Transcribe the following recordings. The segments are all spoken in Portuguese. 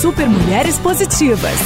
Super Mulheres Positivas.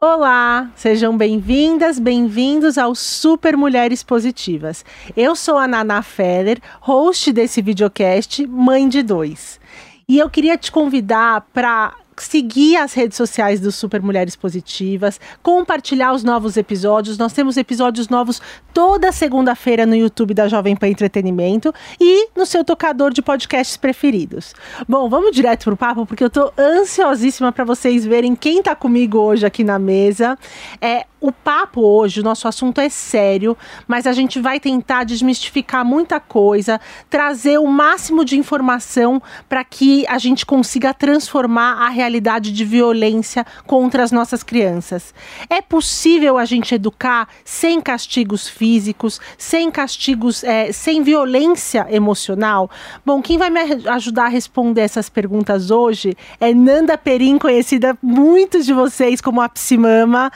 Olá, sejam bem-vindas, bem-vindos ao Super Mulheres Positivas. Eu sou a Nana Feller, host desse videocast, mãe de dois. E eu queria te convidar para seguir as redes sociais do Super Mulheres Positivas, compartilhar os novos episódios. Nós temos episódios novos toda segunda-feira no YouTube da Jovem Pan Entretenimento e no seu tocador de podcasts preferidos. Bom, vamos direto pro papo porque eu tô ansiosíssima para vocês verem quem tá comigo hoje aqui na mesa. É o papo hoje, o nosso assunto é sério, mas a gente vai tentar desmistificar muita coisa, trazer o máximo de informação para que a gente consiga transformar a realidade de violência contra as nossas crianças. É possível a gente educar sem castigos físicos, sem castigos, é, sem violência emocional? Bom, quem vai me ajudar a responder essas perguntas hoje é Nanda Perim, conhecida muitos de vocês como a Psimama.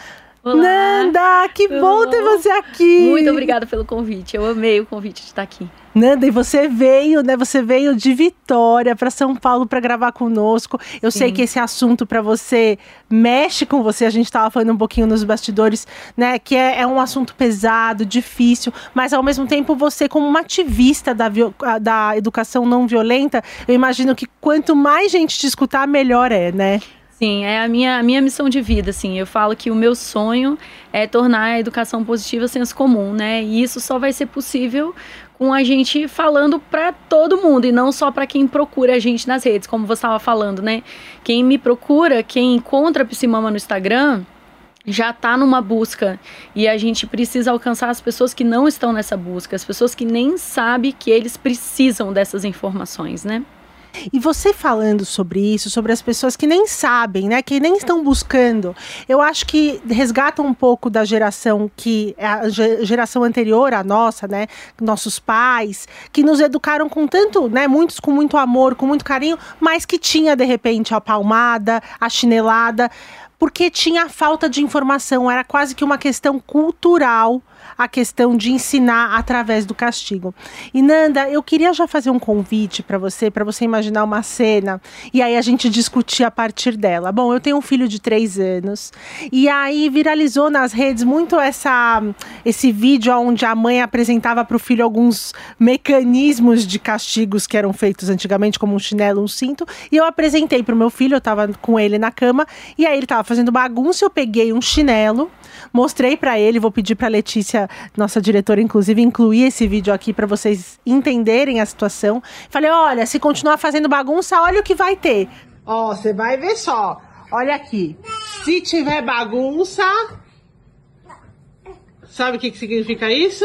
Olá, Nanda, que bom ter você aqui. Muito obrigada pelo convite. Eu amei o convite de estar aqui. Nanda, e você veio, né? Você veio de Vitória para São Paulo para gravar conosco. Eu Sim. sei que esse assunto para você mexe com você. A gente estava falando um pouquinho nos bastidores, né? Que é, é, um assunto pesado, difícil, mas ao mesmo tempo você, como uma ativista da, da educação não violenta, eu imagino que quanto mais gente te escutar, melhor é, né? Sim, é a minha, a minha missão de vida, assim. Eu falo que o meu sonho é tornar a educação positiva senso comum, né? E isso só vai ser possível com a gente falando para todo mundo e não só para quem procura a gente nas redes, como você estava falando, né? Quem me procura, quem encontra a Psimama no Instagram, já está numa busca e a gente precisa alcançar as pessoas que não estão nessa busca, as pessoas que nem sabem que eles precisam dessas informações, né? E você falando sobre isso, sobre as pessoas que nem sabem, né, que nem estão buscando, eu acho que resgata um pouco da geração que a geração anterior à nossa, né, nossos pais, que nos educaram com tanto, né, muitos com muito amor, com muito carinho, mas que tinha de repente a palmada, a chinelada, porque tinha falta de informação, era quase que uma questão cultural a questão de ensinar através do castigo. E Nanda, eu queria já fazer um convite para você, para você imaginar uma cena e aí a gente discutir a partir dela. Bom, eu tenho um filho de três anos e aí viralizou nas redes muito essa esse vídeo onde a mãe apresentava para o filho alguns mecanismos de castigos que eram feitos antigamente, como um chinelo, um cinto, e eu apresentei para o meu filho, eu estava com ele na cama e aí ele estava fazendo bagunça, eu peguei um chinelo Mostrei para ele, vou pedir para Letícia, nossa diretora, inclusive, incluir esse vídeo aqui para vocês entenderem a situação. Falei: olha, se continuar fazendo bagunça, olha o que vai ter. Ó, oh, você vai ver só. Olha aqui. Se tiver bagunça. Sabe o que, que significa isso?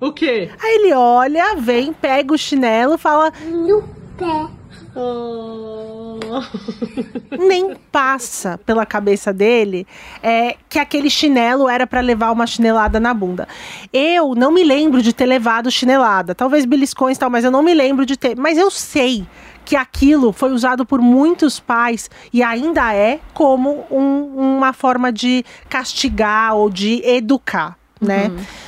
O quê? Aí ele olha, vem, pega o chinelo, fala. No pé. Oh. Nem passa pela cabeça dele é, que aquele chinelo era para levar uma chinelada na bunda. Eu não me lembro de ter levado chinelada. Talvez beliscões e tal, mas eu não me lembro de ter. Mas eu sei que aquilo foi usado por muitos pais e ainda é como um, uma forma de castigar ou de educar, né? Uhum.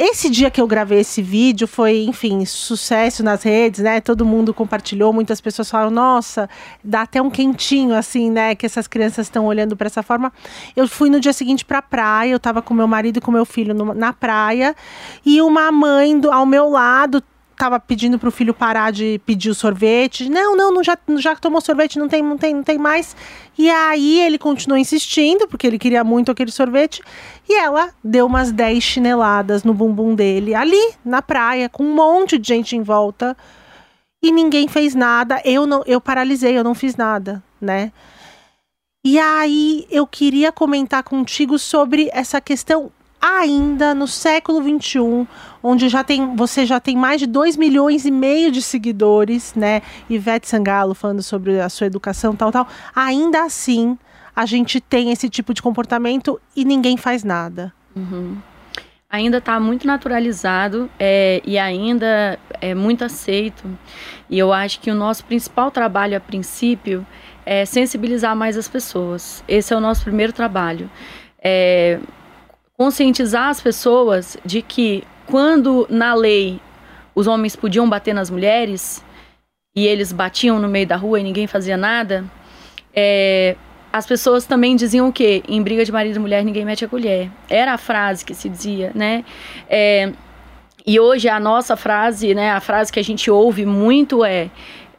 Esse dia que eu gravei esse vídeo foi, enfim, sucesso nas redes, né? Todo mundo compartilhou, muitas pessoas falaram: "Nossa, dá até um quentinho assim, né, que essas crianças estão olhando para essa forma". Eu fui no dia seguinte para a praia, eu estava com meu marido e com meu filho no, na praia, e uma mãe do, ao meu lado tava pedindo pro filho parar de pedir o sorvete. Não, não, não já, já tomou sorvete, não tem, não tem, não tem mais. E aí ele continuou insistindo, porque ele queria muito aquele sorvete. E ela deu umas 10 chineladas no bumbum dele, ali na praia, com um monte de gente em volta. E ninguém fez nada. Eu não, eu paralisei, eu não fiz nada, né? E aí eu queria comentar contigo sobre essa questão ainda no século XXI, onde já tem, você já tem mais de 2 milhões e meio de seguidores, né? Ivete Sangalo falando sobre a sua educação, tal, tal. Ainda assim, a gente tem esse tipo de comportamento e ninguém faz nada. Uhum. Ainda está muito naturalizado é, e ainda é muito aceito. E eu acho que o nosso principal trabalho, a princípio, é sensibilizar mais as pessoas. Esse é o nosso primeiro trabalho. É, conscientizar as pessoas de que quando na lei os homens podiam bater nas mulheres e eles batiam no meio da rua e ninguém fazia nada, é, as pessoas também diziam o quê? Em briga de marido e mulher ninguém mete a colher. Era a frase que se dizia, né? É, e hoje a nossa frase, né? A frase que a gente ouve muito é,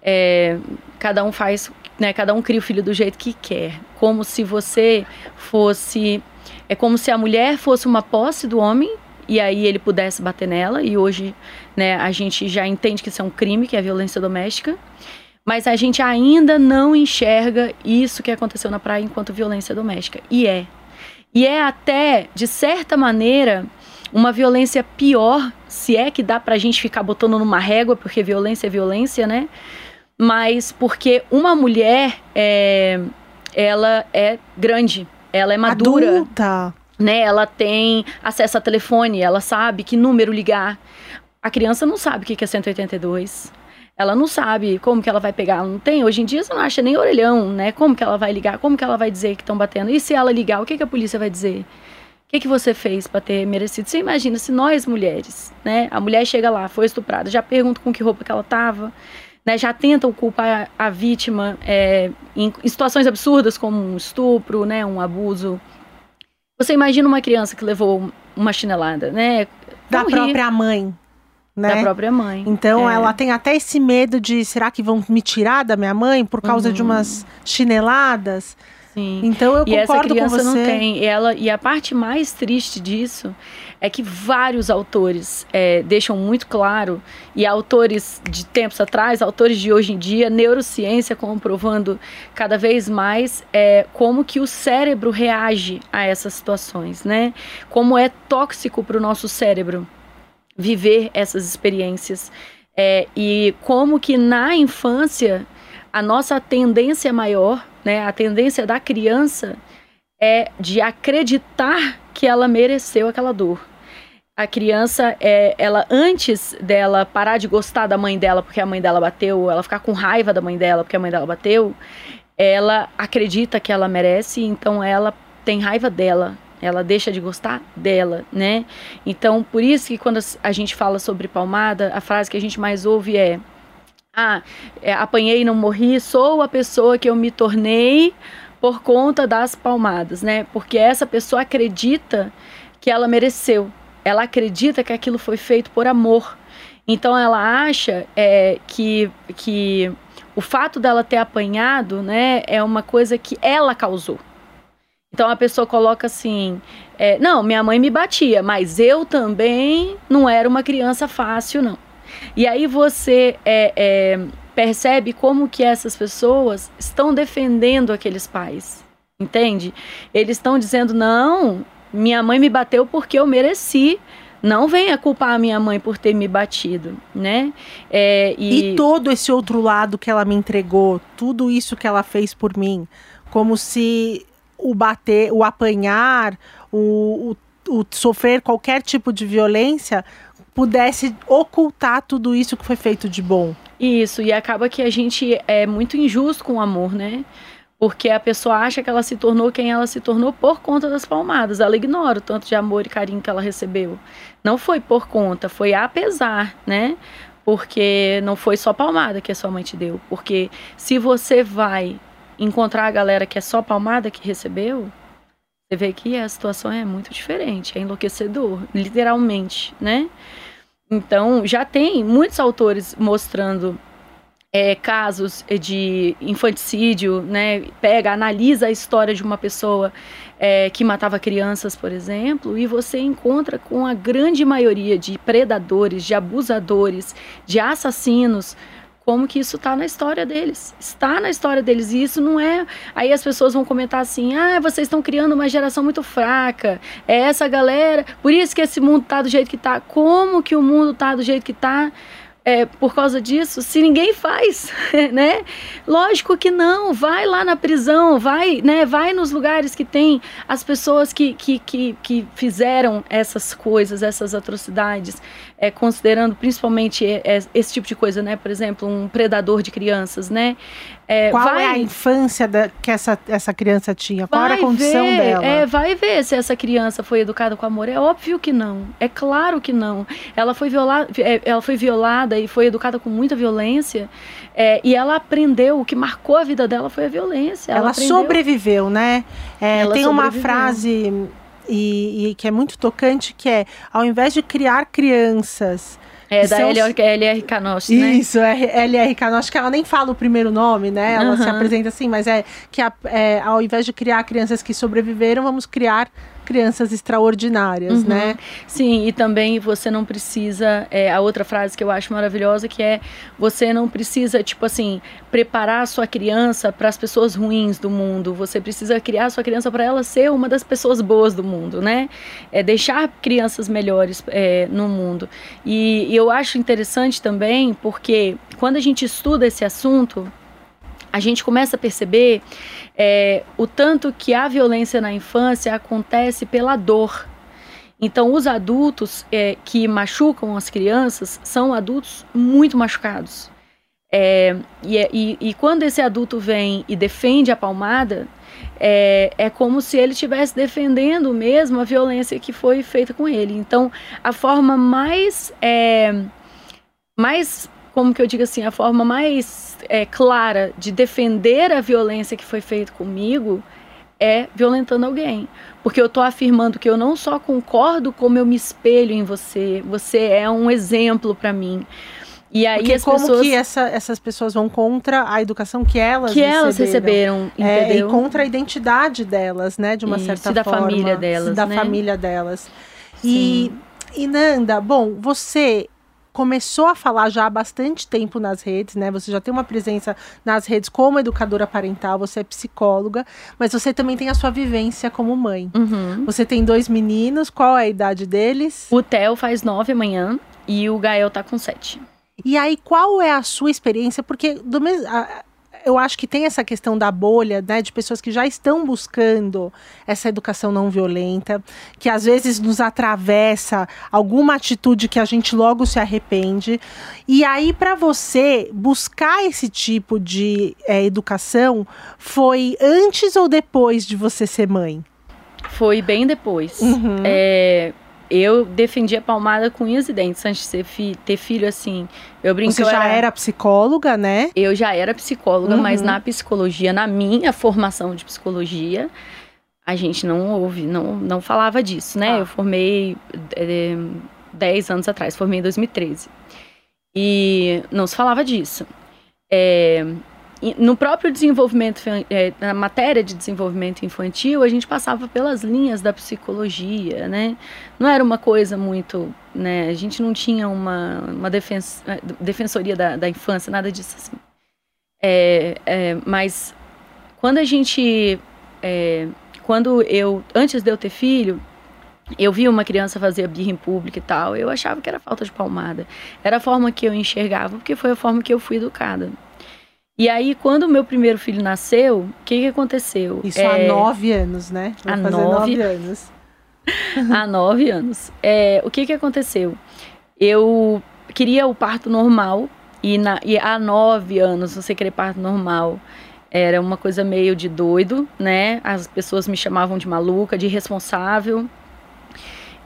é cada um faz, né? Cada um cria o filho do jeito que quer, como se você fosse é como se a mulher fosse uma posse do homem e aí ele pudesse bater nela. E hoje, né, a gente já entende que isso é um crime, que é violência doméstica. Mas a gente ainda não enxerga isso que aconteceu na praia enquanto violência doméstica. E é. E é até, de certa maneira, uma violência pior, se é que dá pra gente ficar botando numa régua, porque violência é violência, né? Mas porque uma mulher, é, ela é grande, ela é madura. Adulta. Né? Ela tem acesso a telefone, ela sabe que número ligar. A criança não sabe o que é 182. Ela não sabe como que ela vai pegar, ela não tem. Hoje em dia você não acha nem orelhão, né? Como que ela vai ligar? Como que ela vai dizer que estão batendo? E se ela ligar, o que, que a polícia vai dizer? O que, que você fez para ter merecido? Você imagina se nós mulheres, né? A mulher chega lá, foi estuprada, já pergunta com que roupa que ela tava, né? Já tentam culpar a vítima é, em, em situações absurdas como um estupro, né? Um abuso. Você imagina uma criança que levou uma chinelada, né? Da própria mãe. Né? Da própria mãe. Então é. ela tem até esse medo de será que vão me tirar da minha mãe por causa uhum. de umas chineladas? Sim. Então eu e concordo com você. essa criança não tem. Ela, e a parte mais triste disso é que vários autores é, deixam muito claro, e autores de tempos atrás, autores de hoje em dia, neurociência comprovando cada vez mais é, como que o cérebro reage a essas situações, né? Como é tóxico para o nosso cérebro viver essas experiências. É, e como que na infância a nossa tendência maior, né, a tendência da criança é de acreditar que ela mereceu aquela dor. A criança, é, ela antes dela parar de gostar da mãe dela porque a mãe dela bateu, ela ficar com raiva da mãe dela porque a mãe dela bateu, ela acredita que ela merece, então ela tem raiva dela, ela deixa de gostar dela, né? Então, por isso que quando a gente fala sobre palmada, a frase que a gente mais ouve é: Ah, é, apanhei e não morri, sou a pessoa que eu me tornei por conta das palmadas, né? Porque essa pessoa acredita que ela mereceu, ela acredita que aquilo foi feito por amor. Então ela acha é, que, que o fato dela ter apanhado, né, é uma coisa que ela causou. Então a pessoa coloca assim: é, não, minha mãe me batia, mas eu também não era uma criança fácil, não. E aí você é, é, percebe como que essas pessoas estão defendendo aqueles pais, entende? Eles estão dizendo: não, minha mãe me bateu porque eu mereci. Não venha culpar a minha mãe por ter me batido, né? É, e... e todo esse outro lado que ela me entregou, tudo isso que ela fez por mim, como se o bater, o apanhar, o, o, o sofrer qualquer tipo de violência pudesse ocultar tudo isso que foi feito de bom. Isso, e acaba que a gente é muito injusto com o amor, né? Porque a pessoa acha que ela se tornou quem ela se tornou por conta das palmadas. Ela ignora o tanto de amor e carinho que ela recebeu. Não foi por conta, foi apesar, né? Porque não foi só palmada que a sua mãe te deu. Porque se você vai encontrar a galera que é só palmada que recebeu, você vê que a situação é muito diferente, é enlouquecedor, literalmente, né? Então, já tem muitos autores mostrando é, casos de infanticídio, né? Pega, analisa a história de uma pessoa é, que matava crianças, por exemplo, e você encontra com a grande maioria de predadores, de abusadores, de assassinos como que isso está na história deles. Está na história deles. E isso não é. Aí as pessoas vão comentar assim: ah, vocês estão criando uma geração muito fraca. É essa galera. Por isso que esse mundo está do jeito que está. Como que o mundo está do jeito que está? É, por causa disso se ninguém faz, né? Lógico que não, vai lá na prisão, vai, né? Vai nos lugares que tem as pessoas que, que, que, que fizeram essas coisas, essas atrocidades, é, considerando principalmente é, é esse tipo de coisa, né? Por exemplo, um predador de crianças, né? É, Qual vai... é a infância da, que essa, essa criança tinha? Qual vai era a condição ver, dela? É, vai ver se essa criança foi educada com amor. É óbvio que não. É claro que não. Ela foi, viola, é, ela foi violada e foi educada com muita violência. É, e ela aprendeu, o que marcou a vida dela foi a violência. Ela, ela sobreviveu, né? É, ela tem sobreviveu. uma frase e, e, que é muito tocante que é ao invés de criar crianças é, da são... LR Canosti, né? Isso, LR Canosti, que ela nem fala o primeiro nome, né? Ela uhum. se apresenta assim, mas é que a, é, ao invés de criar crianças que sobreviveram, vamos criar crianças extraordinárias, uhum. né? Sim, e também você não precisa. É, a outra frase que eu acho maravilhosa que é você não precisa, tipo assim, preparar a sua criança para as pessoas ruins do mundo. Você precisa criar a sua criança para ela ser uma das pessoas boas do mundo, né? É deixar crianças melhores é, no mundo. E, e eu acho interessante também porque quando a gente estuda esse assunto, a gente começa a perceber é, o tanto que a violência na infância acontece pela dor. Então, os adultos é, que machucam as crianças são adultos muito machucados. É, e, e, e, quando esse adulto vem e defende a palmada, é, é como se ele estivesse defendendo mesmo a violência que foi feita com ele. Então, a forma mais, é, mais como que eu digo assim, a forma mais é, clara de defender a violência que foi feita comigo é violentando alguém. Porque eu estou afirmando que eu não só concordo, como eu me espelho em você. Você é um exemplo para mim. E aí Porque as como pessoas... que essa, essas pessoas vão contra a educação que elas que receberam. elas receberam, é, e contra a identidade delas, né, de uma Isso, certa da forma, família delas, da né? família delas. E, e Nanda, bom, você começou a falar já há bastante tempo nas redes, né? Você já tem uma presença nas redes como educadora parental, você é psicóloga, mas você também tem a sua vivência como mãe. Uhum. Você tem dois meninos, qual é a idade deles? O Theo faz nove amanhã e o Gael tá com sete. E aí, qual é a sua experiência? Porque do mesmo eu acho que tem essa questão da bolha, né, de pessoas que já estão buscando essa educação não violenta, que às vezes nos atravessa alguma atitude que a gente logo se arrepende. E aí, para você buscar esse tipo de é, educação, foi antes ou depois de você ser mãe? Foi bem depois. Uhum. É, eu defendi a palmada com unhas e dentes antes de fi ter filho, assim. Eu brinco Você já era... era... psicóloga, né? Eu já era psicóloga, uhum. mas na psicologia, na minha formação de psicologia, a gente não ouve, não, não falava disso, né? Ah. Eu formei é, 10 anos atrás, formei em 2013. E não se falava disso. É, no próprio desenvolvimento, é, na matéria de desenvolvimento infantil, a gente passava pelas linhas da psicologia, né? Não era uma coisa muito, né? A gente não tinha uma, uma defens, é, defensoria da, da infância, nada disso assim. É, é, mas quando a gente, é, quando eu, antes de eu ter filho, eu vi uma criança fazer birra em público e tal, eu achava que era falta de palmada. Era a forma que eu enxergava, porque foi a forma que eu fui educada. E aí, quando o meu primeiro filho nasceu, o que, que aconteceu? Isso é, há nove anos, né? Há nove, nove anos. há nove anos. É, o que, que aconteceu? Eu queria o parto normal, e, na, e há nove anos você querer parto normal era uma coisa meio de doido, né? As pessoas me chamavam de maluca, de irresponsável.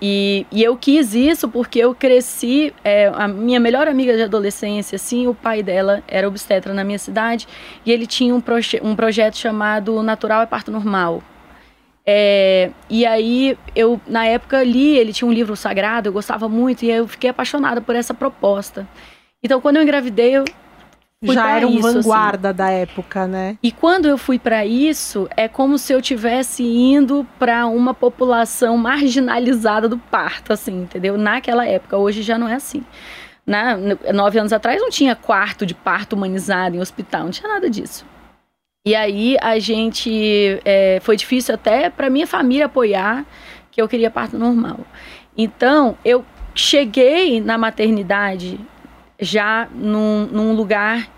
E, e eu quis isso porque eu cresci, é, a minha melhor amiga de adolescência, assim, o pai dela era obstetra na minha cidade e ele tinha um, proje um projeto chamado Natural é Parto Normal. É, e aí eu, na época, li, ele tinha um livro sagrado, eu gostava muito e eu fiquei apaixonada por essa proposta. Então, quando eu engravidei, eu Fui já era um isso, assim. vanguarda assim. da época, né? E quando eu fui para isso, é como se eu tivesse indo para uma população marginalizada do parto, assim, entendeu? Naquela época, hoje já não é assim. Na, nove anos atrás não tinha quarto de parto humanizado em hospital, não tinha nada disso. E aí a gente é, foi difícil até para minha família apoiar que eu queria parto normal. Então eu cheguei na maternidade já num, num lugar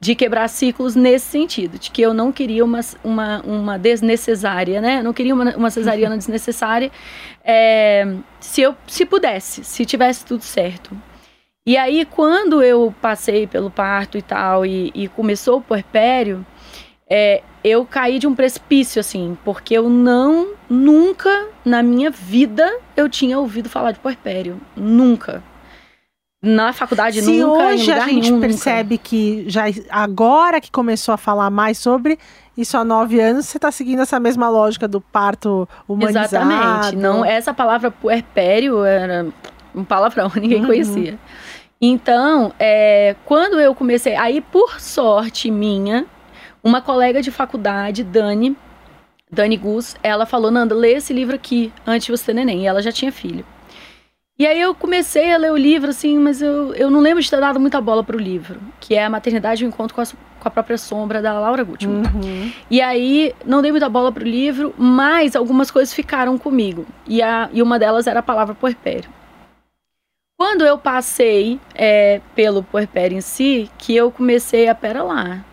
de quebrar ciclos nesse sentido, de que eu não queria uma, uma, uma desnecessária, né? Eu não queria uma, uma cesariana desnecessária é, se eu se pudesse, se tivesse tudo certo. E aí, quando eu passei pelo parto e tal, e, e começou o puerpério, é, eu caí de um precipício, assim, porque eu não, nunca na minha vida eu tinha ouvido falar de puerpério. Nunca na faculdade Se nunca, hoje a gente nenhum, percebe nunca. que já agora que começou a falar mais sobre isso há nove anos, você está seguindo essa mesma lógica do parto humanizado. Exatamente. Não, essa palavra puerpério era um palavrão, ninguém uhum. conhecia. Então, é, quando eu comecei, aí por sorte minha, uma colega de faculdade, Dani, Dani Gus, ela falou, Nanda, lê esse livro aqui antes de você ter neném. E ela já tinha filho. E aí eu comecei a ler o livro, assim, mas eu, eu não lembro de ter dado muita bola para o livro, que é A Maternidade e o Encontro com a, com a Própria Sombra, da Laura Gutman. Uhum. E aí não dei muita bola para o livro, mas algumas coisas ficaram comigo. E, a, e uma delas era a palavra puerpério. Quando eu passei é, pelo puerpério em si, que eu comecei a, pera lá,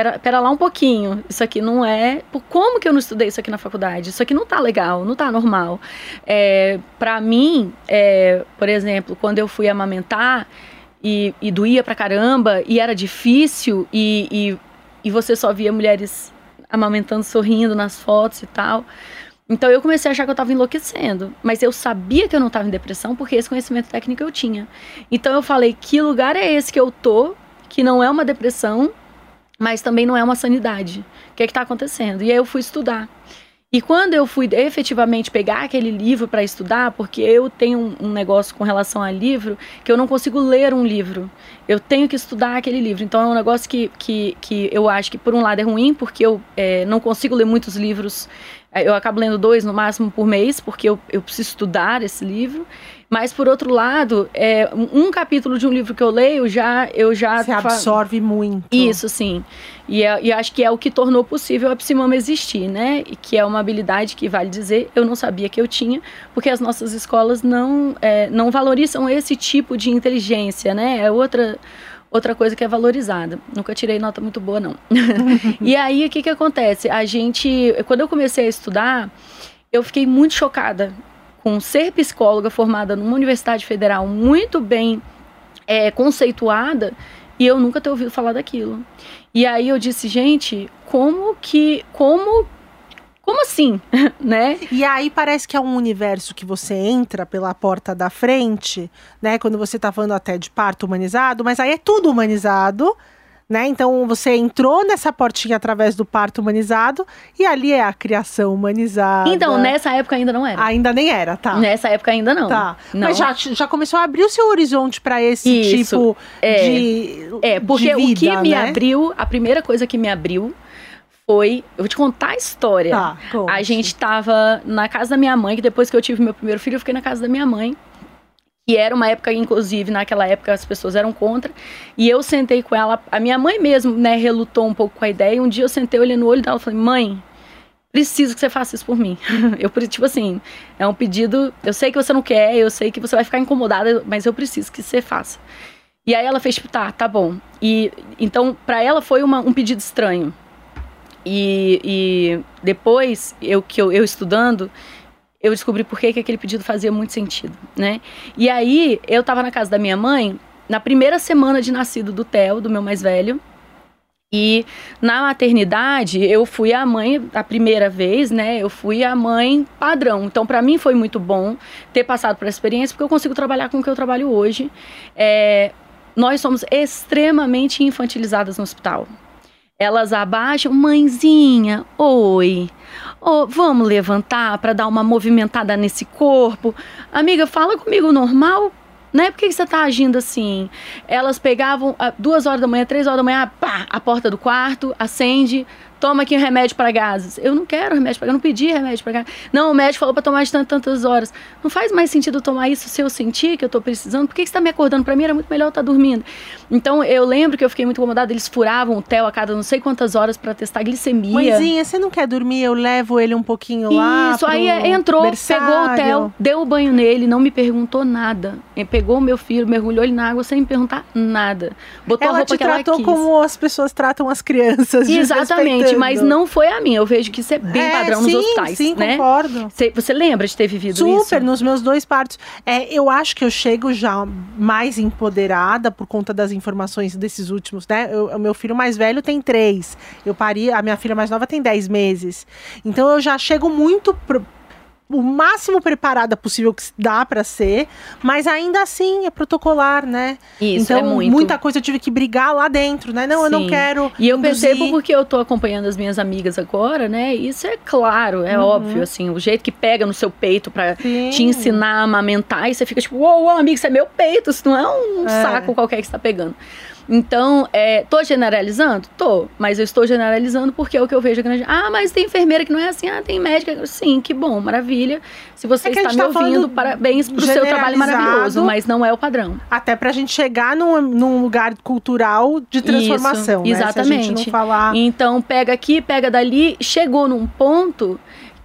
pera, pera lá um pouquinho, isso aqui não é. Como que eu não estudei isso aqui na faculdade? Isso aqui não tá legal, não tá normal. É, para mim, é, por exemplo, quando eu fui amamentar e, e doía pra caramba, e era difícil, e, e, e você só via mulheres amamentando, sorrindo nas fotos e tal. Então eu comecei a achar que eu estava enlouquecendo, mas eu sabia que eu não estava em depressão porque esse conhecimento técnico eu tinha. Então eu falei: que lugar é esse que eu tô, que não é uma depressão, mas também não é uma sanidade. O que é está acontecendo? E aí eu fui estudar. E quando eu fui efetivamente pegar aquele livro para estudar, porque eu tenho um, um, negócio com relação a livro, que eu não consigo ler um livro. Eu tenho que estudar aquele livro. Então é um negócio que, que, que eu acho que, por um lado, é ruim, porque eu é, não consigo ler muitos livros. É, eu acabo lendo dois no máximo por mês, porque eu, eu preciso estudar esse livro. Mas por outro lado, é, um capítulo de um livro que eu leio já eu já se absorve muito. Isso, sim. E, é, e acho que é o que tornou possível a psimama existir, né? E que é uma habilidade que vale dizer eu não sabia que eu tinha, porque as nossas escolas não é, não valorizam esse tipo de inteligência, né? É outra outra coisa que é valorizada. Nunca tirei nota muito boa, não. e aí, o que, que acontece? A gente, quando eu comecei a estudar, eu fiquei muito chocada com ser psicóloga formada numa universidade federal muito bem é, conceituada e eu nunca ter ouvido falar daquilo. E aí eu disse, gente, como que, como como assim, né? E aí parece que é um universo que você entra pela porta da frente, né? Quando você tá falando até de parto humanizado, mas aí é tudo humanizado, né? Então você entrou nessa portinha através do parto humanizado e ali é a criação humanizada. Então, nessa época ainda não era. Ainda nem era, tá. Nessa época ainda não. Tá. Não. Mas já, já começou a abrir o seu horizonte para esse Isso. tipo é. de. É, porque vida, o que né? me abriu, a primeira coisa que me abriu foi. Eu vou te contar a história. Tá, a gente tava na casa da minha mãe, que depois que eu tive meu primeiro filho, eu fiquei na casa da minha mãe que era uma época, inclusive, naquela época as pessoas eram contra. E eu sentei com ela, a minha mãe mesmo, né, relutou um pouco com a ideia. E um dia eu sentei, olhei no olho dela e falei: mãe, preciso que você faça isso por mim. eu, tipo assim, é um pedido, eu sei que você não quer, eu sei que você vai ficar incomodada, mas eu preciso que você faça. E aí ela fez, tipo, tá, tá bom. E então, para ela foi uma, um pedido estranho. E, e depois, eu que eu, eu estudando, eu descobri por que, que aquele pedido fazia muito sentido, né? E aí, eu tava na casa da minha mãe, na primeira semana de nascido do Theo, do meu mais velho, e na maternidade, eu fui a mãe, a primeira vez, né? Eu fui a mãe padrão. Então, para mim foi muito bom ter passado por essa experiência, porque eu consigo trabalhar com o que eu trabalho hoje. É, nós somos extremamente infantilizadas no hospital. Elas abaixam, mãezinha, oi. Oh, vamos levantar para dar uma movimentada nesse corpo. Amiga, fala comigo normal. Né? Por que, você tá agindo assim? Elas pegavam a, duas horas da manhã, três horas da manhã, pá, a porta do quarto, acende, toma aqui um remédio para gases. Eu não quero remédio para gases, eu não pedi remédio para gases. Não, o médico falou para tomar de tantas, tantas horas. Não faz mais sentido tomar isso se eu sentir que eu tô precisando. Por que, que você tá me acordando? Para mim era muito melhor estar tá dormindo. Então eu lembro que eu fiquei muito incomodada, eles furavam o Theo a cada não sei quantas horas para testar glicemia. Mãezinha, você não quer dormir? Eu levo ele um pouquinho lá. Isso, aí entrou, berçário. pegou o Theo, deu o banho nele, não me perguntou nada. Pegou o meu filho, mergulhou ele na água sem me perguntar nada. Botou ela a roupa te que tratou ela quis. como as pessoas tratam as crianças. Exatamente, mas não foi a minha. Eu vejo que isso é bem é, padrão sim, nos hospitais. Sim, né? concordo. Você, você lembra de ter vivido Super, isso? Super, nos meus dois partos. É, eu acho que eu chego já mais empoderada por conta das informações desses últimos, né? o meu filho mais velho tem três. Eu pari, a minha filha mais nova tem dez meses. Então eu já chego muito pro, o máximo preparada possível que dá para ser, mas ainda assim é protocolar, né? Isso, então, é muito. muita coisa eu tive que brigar lá dentro, né? Não, Sim. eu não quero. E eu induzir. percebo porque eu tô acompanhando as minhas amigas agora, né? Isso é claro, é uhum. óbvio, assim, o jeito que pega no seu peito para te ensinar a amamentar, e você fica tipo, uou, uou, amigo, isso é meu peito, isso não é um é. saco qualquer que você tá pegando. Então, é, tô generalizando? Tô, mas eu estou generalizando porque é o que eu vejo grande. Ah, mas tem enfermeira que não é assim, ah, tem médica. Sim, que bom, maravilha. Se você é está me tá ouvindo, parabéns pro seu trabalho maravilhoso, mas não é o padrão. Até pra gente chegar num, num lugar cultural de transformação. Isso, né? exatamente. Falar... Então, pega aqui, pega dali, chegou num ponto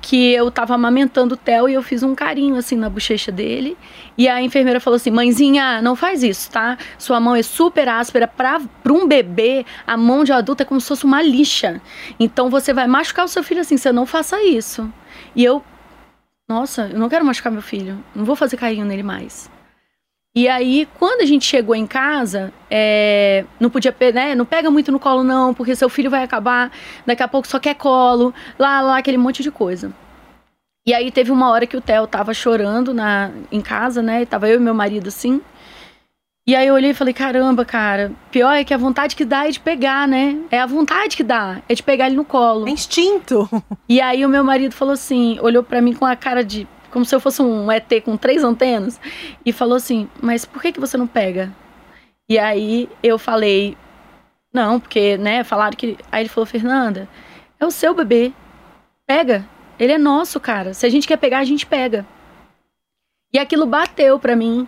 que eu tava amamentando o Theo e eu fiz um carinho assim na bochecha dele. E a enfermeira falou assim: "Mãezinha, não faz isso, tá? Sua mão é super áspera para um bebê, a mão de adulto é como se fosse uma lixa. Então você vai machucar o seu filho assim, você não faça isso". E eu nossa, eu não quero machucar meu filho. Não vou fazer carinho nele mais. E aí, quando a gente chegou em casa, é, não podia, né, não pega muito no colo não, porque seu filho vai acabar, daqui a pouco só quer colo, lá, lá, aquele monte de coisa. E aí teve uma hora que o Theo tava chorando na, em casa, né, tava eu e meu marido assim, e aí eu olhei e falei, caramba, cara, pior é que a vontade que dá é de pegar, né? É a vontade que dá, é de pegar ele no colo. É instinto. E aí o meu marido falou assim, olhou para mim com a cara de como se eu fosse um ET com três antenas, e falou assim: Mas por que, que você não pega? E aí eu falei: Não, porque, né, falaram que. Aí ele falou: Fernanda, é o seu bebê. Pega. Ele é nosso, cara. Se a gente quer pegar, a gente pega. E aquilo bateu pra mim.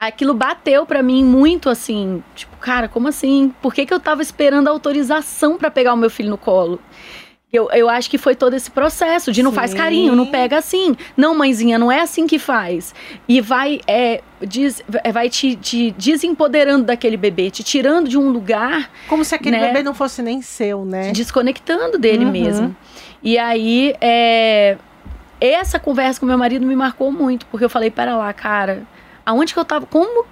Aquilo bateu pra mim muito assim. Tipo, cara, como assim? Por que, que eu tava esperando a autorização para pegar o meu filho no colo? Eu, eu acho que foi todo esse processo de não Sim. faz carinho, não pega assim. Não, mãezinha, não é assim que faz. E vai, é, diz, é, vai te, te desempoderando daquele bebê, te tirando de um lugar. Como se aquele né, bebê não fosse nem seu, né? Desconectando dele uhum. mesmo. E aí, é, essa conversa com meu marido me marcou muito, porque eu falei, para lá, cara, aonde que eu tava? Como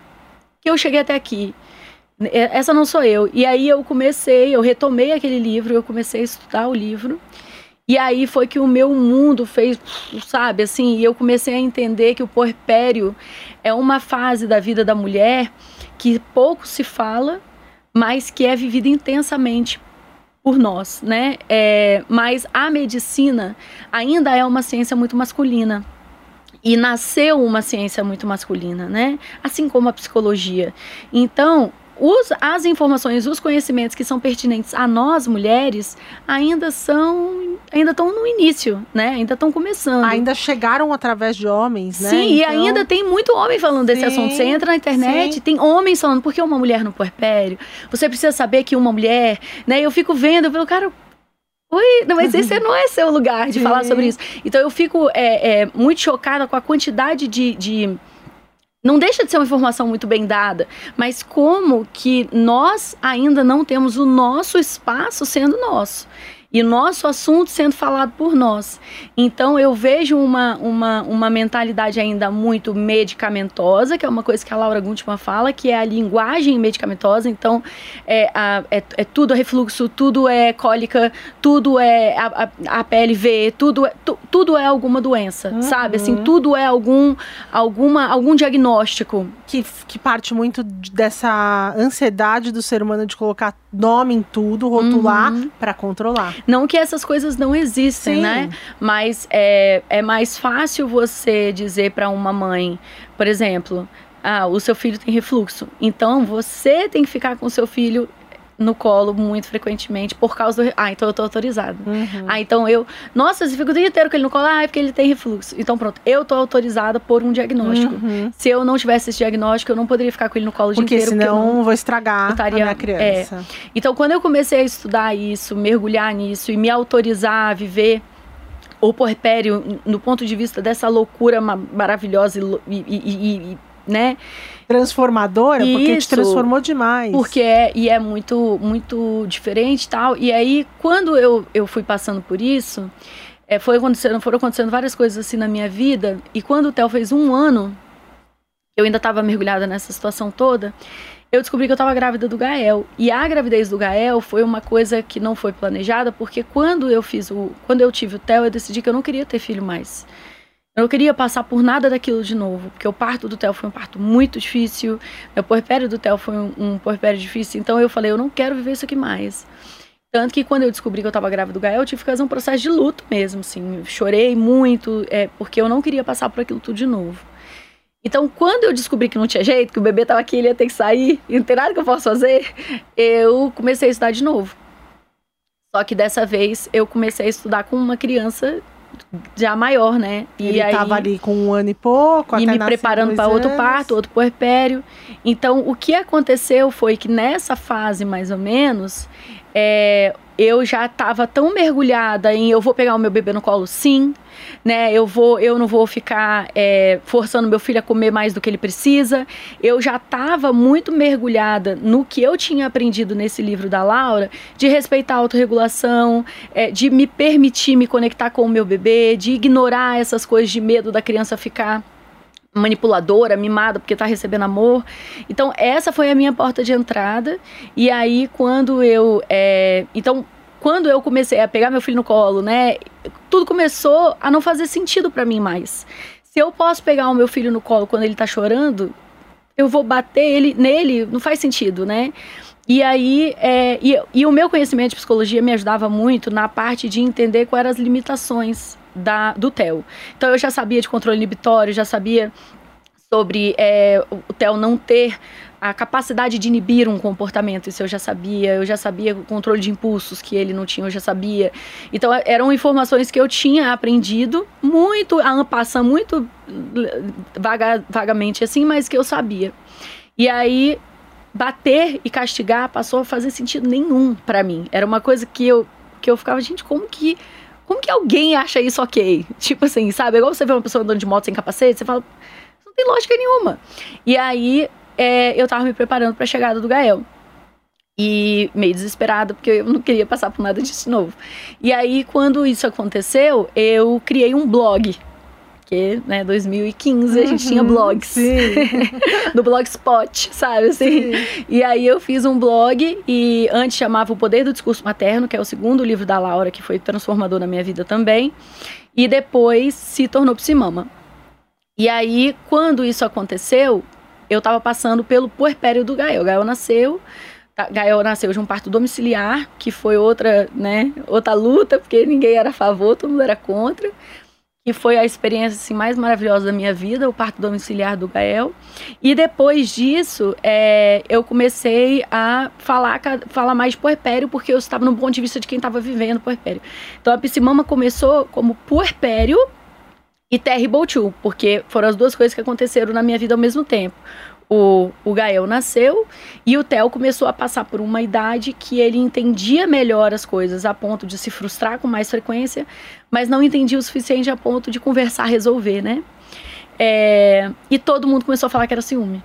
que eu cheguei até aqui? É, essa não sou eu. E aí eu comecei, eu retomei aquele livro, eu comecei a estudar o livro. E aí foi que o meu mundo fez, sabe, assim, e eu comecei a entender que o porpério é uma fase da vida da mulher que pouco se fala, mas que é vivida intensamente por nós, né? É, mas a medicina ainda é uma ciência muito masculina. E nasceu uma ciência muito masculina, né? Assim como a psicologia. Então, os, as informações, os conhecimentos que são pertinentes a nós mulheres ainda são, ainda estão no início, né? Ainda estão começando. Ainda chegaram através de homens, né? Sim, então... e ainda tem muito homem falando desse sim, assunto. Você entra na internet, sim. tem homens falando por que uma mulher no puerpério. Você precisa saber que uma mulher, né? Eu fico vendo, eu falo, cara, Oi, não, mas esse não é seu lugar de falar sobre isso. Então eu fico é, é, muito chocada com a quantidade de, de não deixa de ser uma informação muito bem dada, mas como que nós ainda não temos o nosso espaço sendo nosso e nosso assunto sendo falado por nós. Então eu vejo uma, uma, uma mentalidade ainda muito medicamentosa, que é uma coisa que a Laura Guntman fala, que é a linguagem medicamentosa. Então é, a, é, é tudo é refluxo, tudo é cólica, tudo é a, a, a PLV, tudo é, tu, tudo é alguma doença, uhum. sabe? Assim, tudo é algum, alguma, algum diagnóstico. Que, que parte muito dessa ansiedade do ser humano de colocar nome em tudo, rotular uhum. para controlar. Não que essas coisas não existem, Sim. né? Mas é, é mais fácil você dizer para uma mãe, por exemplo, ah, o seu filho tem refluxo. Então você tem que ficar com o seu filho no colo muito frequentemente por causa do. Ah, então eu tô autorizada. Uhum. Ah, então eu. Nossa, você fica o dia inteiro com ele no colo. Ah, é porque ele tem refluxo. Então pronto, eu tô autorizada por um diagnóstico. Uhum. Se eu não tivesse esse diagnóstico, eu não poderia ficar com ele no colo o dia porque inteiro. Senão porque senão vou estragar estaria, a minha criança. É. Então quando eu comecei a estudar isso, mergulhar nisso e me autorizar a viver o porpério no ponto de vista dessa loucura maravilhosa e, e, e, e né? Transformadora, Isso, porque te transformou demais. Porque é, e é muito, muito diferente tal. E aí, quando eu, eu fui passando por isso, é, foi acontecendo, foram acontecendo várias coisas assim na minha vida. E quando o Theo fez um ano, eu ainda estava mergulhada nessa situação toda, eu descobri que eu estava grávida do Gael. E a gravidez do Gael foi uma coisa que não foi planejada, porque quando eu fiz o. Quando eu tive o Theo, eu decidi que eu não queria ter filho mais. Eu não queria passar por nada daquilo de novo, porque o parto do Theo foi um parto muito difícil, o porpério do Theo foi um, um difícil, então eu falei, eu não quero viver isso aqui mais. Tanto que quando eu descobri que eu estava grávida do Gael, eu tive que fazer um processo de luto mesmo, assim. Chorei muito, é, porque eu não queria passar por aquilo tudo de novo. Então, quando eu descobri que não tinha jeito, que o bebê estava aqui, ele ia ter que sair, e não tem nada que eu possa fazer, eu comecei a estudar de novo. Só que dessa vez eu comecei a estudar com uma criança já maior, né? E Ele estava ali com um ano e pouco, e me preparando para outro parto, outro puerpério. Então, o que aconteceu foi que nessa fase, mais ou menos, é, eu já estava tão mergulhada em eu vou pegar o meu bebê no colo, sim, né? Eu vou, eu não vou ficar é, forçando meu filho a comer mais do que ele precisa. Eu já estava muito mergulhada no que eu tinha aprendido nesse livro da Laura, de respeitar a autorregulação, é, de me permitir me conectar com o meu bebê, de ignorar essas coisas de medo da criança ficar manipuladora, mimada, porque está recebendo amor. Então, essa foi a minha porta de entrada. E aí, quando eu. É, então, quando eu comecei a pegar meu filho no colo, né? Tudo começou a não fazer sentido para mim mais. Se eu posso pegar o meu filho no colo quando ele tá chorando, eu vou bater ele nele, não faz sentido, né? E aí, é, e, e o meu conhecimento de psicologia me ajudava muito na parte de entender quais eram as limitações da, do TEL. Então eu já sabia de controle inibitório, já sabia sobre é, o TEL não ter a capacidade de inibir um comportamento, isso eu já sabia, eu já sabia o controle de impulsos que ele não tinha, eu já sabia. Então eram informações que eu tinha aprendido muito, a passar muito vaga, vagamente assim, mas que eu sabia. E aí bater e castigar passou a fazer sentido nenhum para mim. Era uma coisa que eu que eu ficava, gente, como que como que alguém acha isso ok? Tipo assim, sabe? Igual você vê uma pessoa andando de moto sem capacete, você fala, não tem lógica nenhuma. E aí, é, eu tava me preparando para a chegada do Gael. E meio desesperada, porque eu não queria passar por nada disso de novo. E aí, quando isso aconteceu, eu criei um blog porque, né, 2015 uhum, a gente tinha uhum, blogs. no Blogspot, sabe, assim. Sim. E aí eu fiz um blog e antes chamava O Poder do Discurso Materno, que é o segundo livro da Laura, que foi transformador na minha vida também. E depois se tornou Psimama. E aí, quando isso aconteceu, eu tava passando pelo puerpério do Gael. Gael nasceu... Tá, Gael nasceu de um parto domiciliar, que foi outra, né, outra luta, porque ninguém era a favor, todo mundo era contra que foi a experiência assim, mais maravilhosa da minha vida, o parto domiciliar do Gael. E depois disso, é, eu comecei a falar, falar mais de puerpério, porque eu estava no ponto de vista de quem estava vivendo puerpério. Então a Psimama começou como puerpério e Terrible Two, porque foram as duas coisas que aconteceram na minha vida ao mesmo tempo o, o Gael nasceu e o Theo começou a passar por uma idade que ele entendia melhor as coisas a ponto de se frustrar com mais frequência, mas não entendia o suficiente a ponto de conversar, resolver, né? É, e todo mundo começou a falar que era ciúme.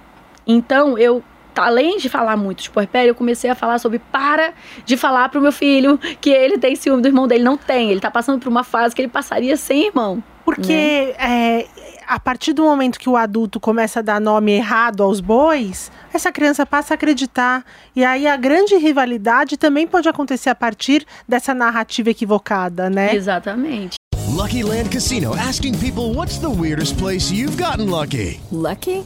Então eu além de falar muito de puerpério, eu comecei a falar sobre para de falar pro meu filho que ele tem ciúme do irmão dele. Não tem, ele tá passando por uma fase que ele passaria sem irmão. Porque né? é, a partir do momento que o adulto começa a dar nome errado aos bois, essa criança passa a acreditar. E aí a grande rivalidade também pode acontecer a partir dessa narrativa equivocada, né? Exatamente. Lucky Land Casino asking people what's the weirdest place you've gotten lucky? Lucky?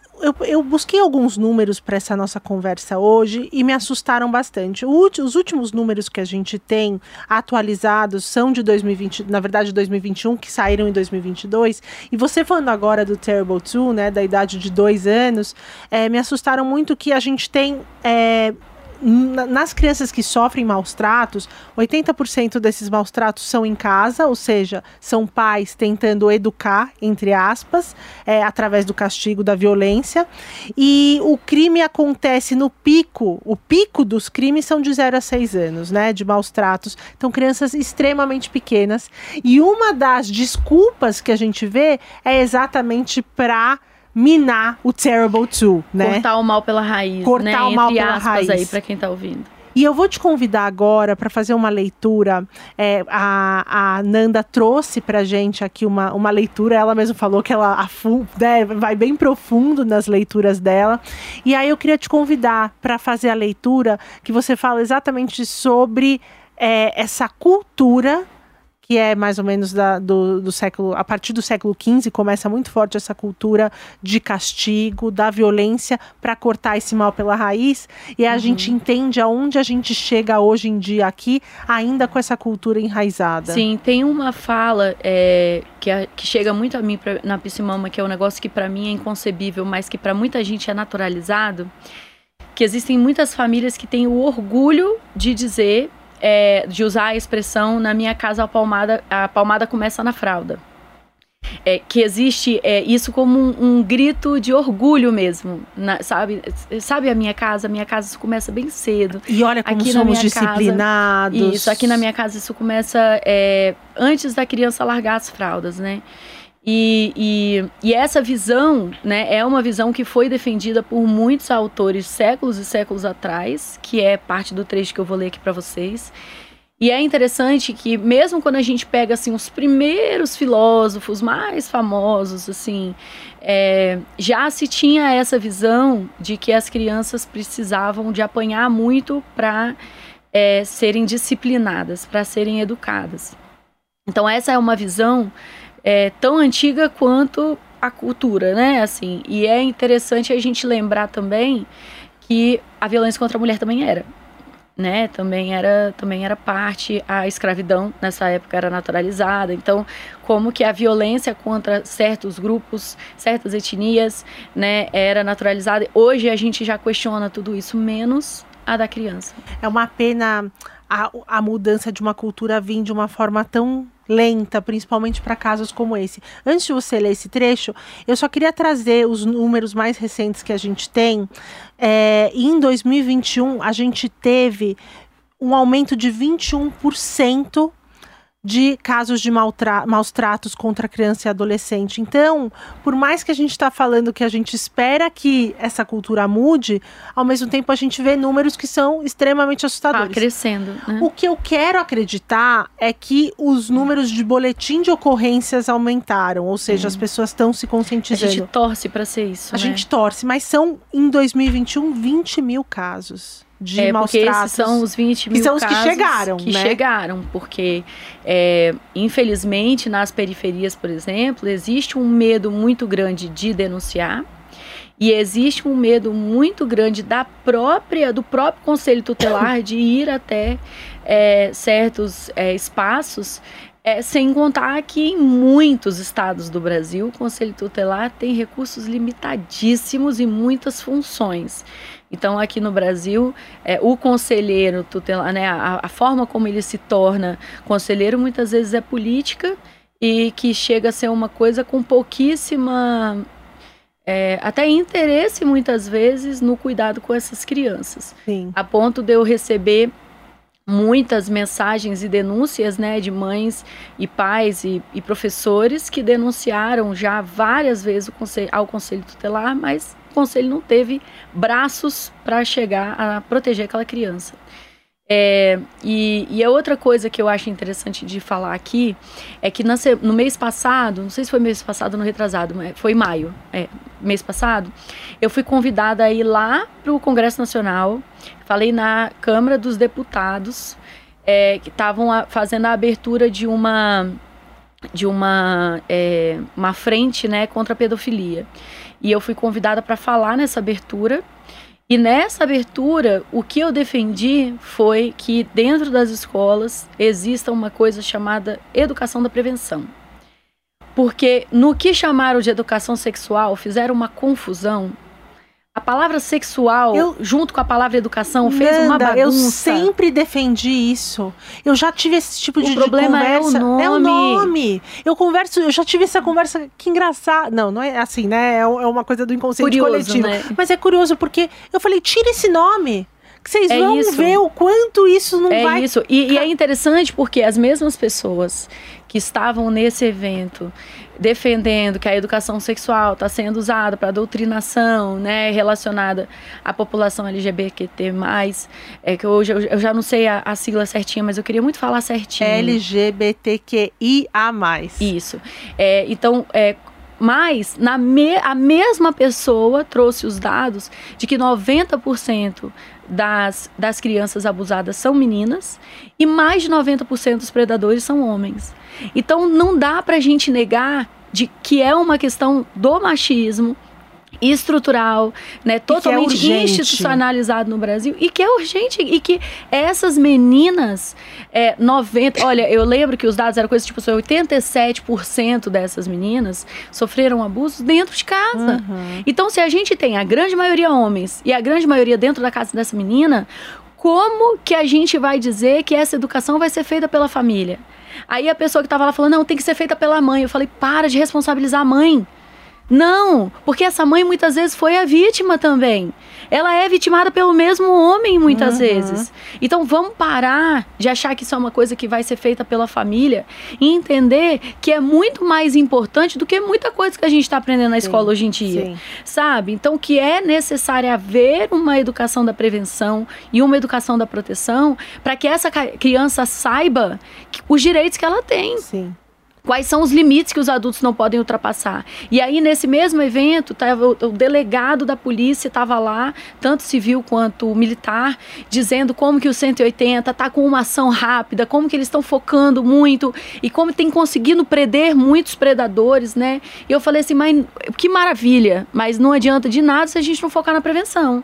eu, eu busquei alguns números para essa nossa conversa hoje e me assustaram bastante. Os últimos números que a gente tem atualizados são de 2020, na verdade 2021, que saíram em 2022. E você falando agora do Terrible 2, né, da idade de dois anos, é, me assustaram muito que a gente tem é, nas crianças que sofrem maus tratos, 80% desses maus tratos são em casa, ou seja, são pais tentando educar, entre aspas, é, através do castigo da violência. E o crime acontece no pico, o pico dos crimes são de 0 a 6 anos, né? De maus tratos. Então, crianças extremamente pequenas. E uma das desculpas que a gente vê é exatamente para minar o Terrible 2, né? Cortar o mal pela raiz, Cortar né? o mal Entre pela raiz. aí para quem tá ouvindo. E eu vou te convidar agora para fazer uma leitura. É, a, a Nanda trouxe para gente aqui uma, uma leitura. Ela mesma falou que ela né, vai bem profundo nas leituras dela. E aí eu queria te convidar para fazer a leitura que você fala exatamente sobre é, essa cultura que é mais ou menos da, do, do século, a partir do século XV, começa muito forte essa cultura de castigo, da violência, para cortar esse mal pela raiz. E a gente entende aonde a gente chega hoje em dia aqui, ainda com essa cultura enraizada. Sim, tem uma fala é, que, a- que chega muito a mim pra- na Piscimama, que é um negócio que para mim é inconcebível, mas que para muita gente é naturalizado, que existem muitas famílias que têm o orgulho de dizer, é, de usar a expressão na minha casa a palmada, a palmada começa na fralda. É, que existe é, isso como um, um grito de orgulho mesmo, na- sabe? Sabe a minha casa? A minha casa isso começa bem cedo. E olha como Aqui somos minha casa- disciplinados. Isso, aqui na minha casa isso começa é, antes da criança largar as fraldas, né? E, e, e essa visão, né, é uma visão que foi defendida por muitos autores séculos e séculos atrás, que é parte do trecho que eu vou ler aqui para vocês. E é interessante que mesmo quando a gente pega assim os primeiros filósofos mais famosos, assim, é, já se tinha essa visão de que as crianças precisavam de apanhar muito para é, serem disciplinadas, para serem educadas. Então essa é uma visão é, tão antiga quanto a cultura, né? Assim, e é interessante a gente lembrar também que a violência contra a mulher também era, né? Também era, também era parte a escravidão nessa época era naturalizada. Então, como que a violência contra certos grupos, certas etnias, né, era naturalizada. Hoje a gente já questiona tudo isso menos a da criança. É uma pena a, a mudança de uma cultura vir de uma forma tão lenta, principalmente para casos como esse. Antes de você ler esse trecho, eu só queria trazer os números mais recentes que a gente tem. É, em 2021, a gente teve um aumento de 21% de casos de maltra maus tratos contra criança e adolescente. Então, por mais que a gente está falando que a gente espera que essa cultura mude, ao mesmo tempo a gente vê números que são extremamente Tá assustadores. crescendo, né? O que eu quero acreditar é que os números de boletim de ocorrências aumentaram, ou seja, as pessoas estão se A conscientizando. gente torce para ser isso, A né? gente torce, mas são em 2021 20 mil casos de é maus porque tratos. esses são os 20 mil são os que chegaram, que né? chegaram, porque é, infelizmente nas periferias, por exemplo, existe um medo muito grande de denunciar e existe um medo muito grande da própria do próprio conselho tutelar de ir até é, certos é, espaços é, sem contar que em muitos estados do Brasil o Conselho Tutelar tem recursos limitadíssimos e muitas funções. Então, aqui no Brasil, é, o conselheiro tutelar, né, a, a forma como ele se torna conselheiro, muitas vezes é política e que chega a ser uma coisa com pouquíssima. é, até interesse, muitas vezes, no cuidado com essas crianças Sim. a ponto de eu receber muitas mensagens e denúncias né, de mães e pais e, e professores que denunciaram já várias vezes o conselho, ao Conselho Tutelar, mas o conselho não teve braços para chegar a proteger aquela criança. É, e, e, a outra coisa que eu acho interessante de falar aqui é que no mês passado, não sei se foi mês passado ou no retrasado, foi maio, é, mês passado, eu fui convidada a ir lá para o Congresso Nacional, falei na Câmara dos Deputados, é, que estavam fazendo a abertura de uma de uma, é, uma frente né, contra a pedofilia. E eu fui convidada para falar nessa abertura. E nessa abertura, o que eu defendi foi que dentro das escolas exista uma coisa chamada educação da prevenção. Porque no que chamaram de educação sexual, fizeram uma confusão a palavra sexual, eu, junto com a palavra educação, fez Nanda, uma bagunça. Eu sempre defendi isso. Eu já tive esse tipo de, o problema de conversa. É o nome. É o nome. Eu converso, eu já tive essa conversa. Que engraçado. Não, não é assim, né? É, é uma coisa do inconsciente curioso, coletivo. Né? Mas é curioso porque eu falei, tira esse nome que vocês é vão isso. ver o quanto isso não é vai. É isso. E, e, é interessante porque as mesmas pessoas que estavam nesse evento defendendo que a educação sexual está sendo usada para doutrinação, né, relacionada à população LGBT+, é que hoje eu, eu já não sei a, a, sigla certinha, mas eu queria muito falar certinho. LGBTQIA+. Isso. É, então, é, mas na me, a mesma pessoa trouxe os dados de que 90% das, das crianças abusadas são meninas e mais de 90% dos predadores são homens. Então não dá para a gente negar de que é uma questão do machismo, estrutural, né, totalmente é institucionalizado no Brasil e que é urgente e que essas meninas, é, 90, olha, eu lembro que os dados eram coisa tipo 87% dessas meninas sofreram abusos dentro de casa. Uhum. Então, se a gente tem a grande maioria homens e a grande maioria dentro da casa dessa menina, como que a gente vai dizer que essa educação vai ser feita pela família? Aí a pessoa que estava lá falando, não, tem que ser feita pela mãe. Eu falei, para de responsabilizar a mãe. Não, porque essa mãe muitas vezes foi a vítima também. Ela é vitimada pelo mesmo homem muitas uhum. vezes. Então vamos parar de achar que isso é uma coisa que vai ser feita pela família e entender que é muito mais importante do que muita coisa que a gente está aprendendo na sim, escola hoje em dia. Sim. Sabe? Então que é necessário haver uma educação da prevenção e uma educação da proteção para que essa criança saiba os direitos que ela tem. Sim. Quais são os limites que os adultos não podem ultrapassar? E aí, nesse mesmo evento, tava, o, delegado da polícia estava lá, tanto civil quanto militar, dizendo como que o 180 está com uma ação rápida, como que eles estão focando muito e como tem conseguido prender muitos predadores, né? E eu falei assim, mas que maravilha, mas não adianta de nada se a gente não focar na prevenção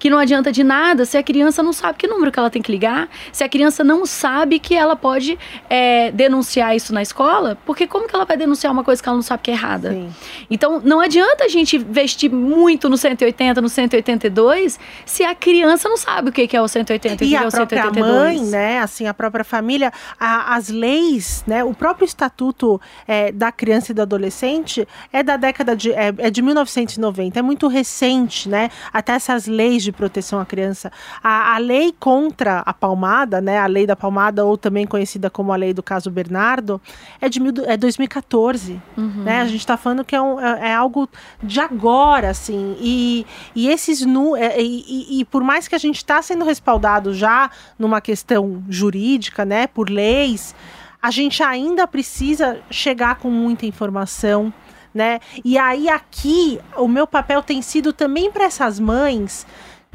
que não adianta de nada se a criança não sabe que número que ela tem que ligar, se a criança não sabe que ela pode é, denunciar isso na escola, porque como que ela vai denunciar uma coisa que ela não sabe que é errada? Sim. Então, não adianta a gente investir muito no 180, no 182, se a criança não sabe o que é o 180 e, e o que é o 182. a própria mãe, né, assim, a própria família, a, as leis, né, o próprio estatuto é, da criança e do adolescente é da década de, é, é de 1990, é muito recente, né, até essas leis de de proteção à criança. A, a lei contra a palmada, né, a lei da palmada, ou também conhecida como a lei do caso Bernardo, é de mil, é 2014. Uhum. Né? A gente está falando que é, um, é, é, algo de agora, assim. E, e esses nu. É, e, e, por mais que a gente está sendo respaldado já numa questão jurídica, né, por leis, a gente ainda precisa chegar com muita informação. Né? E aí aqui o meu papel tem sido também para essas mães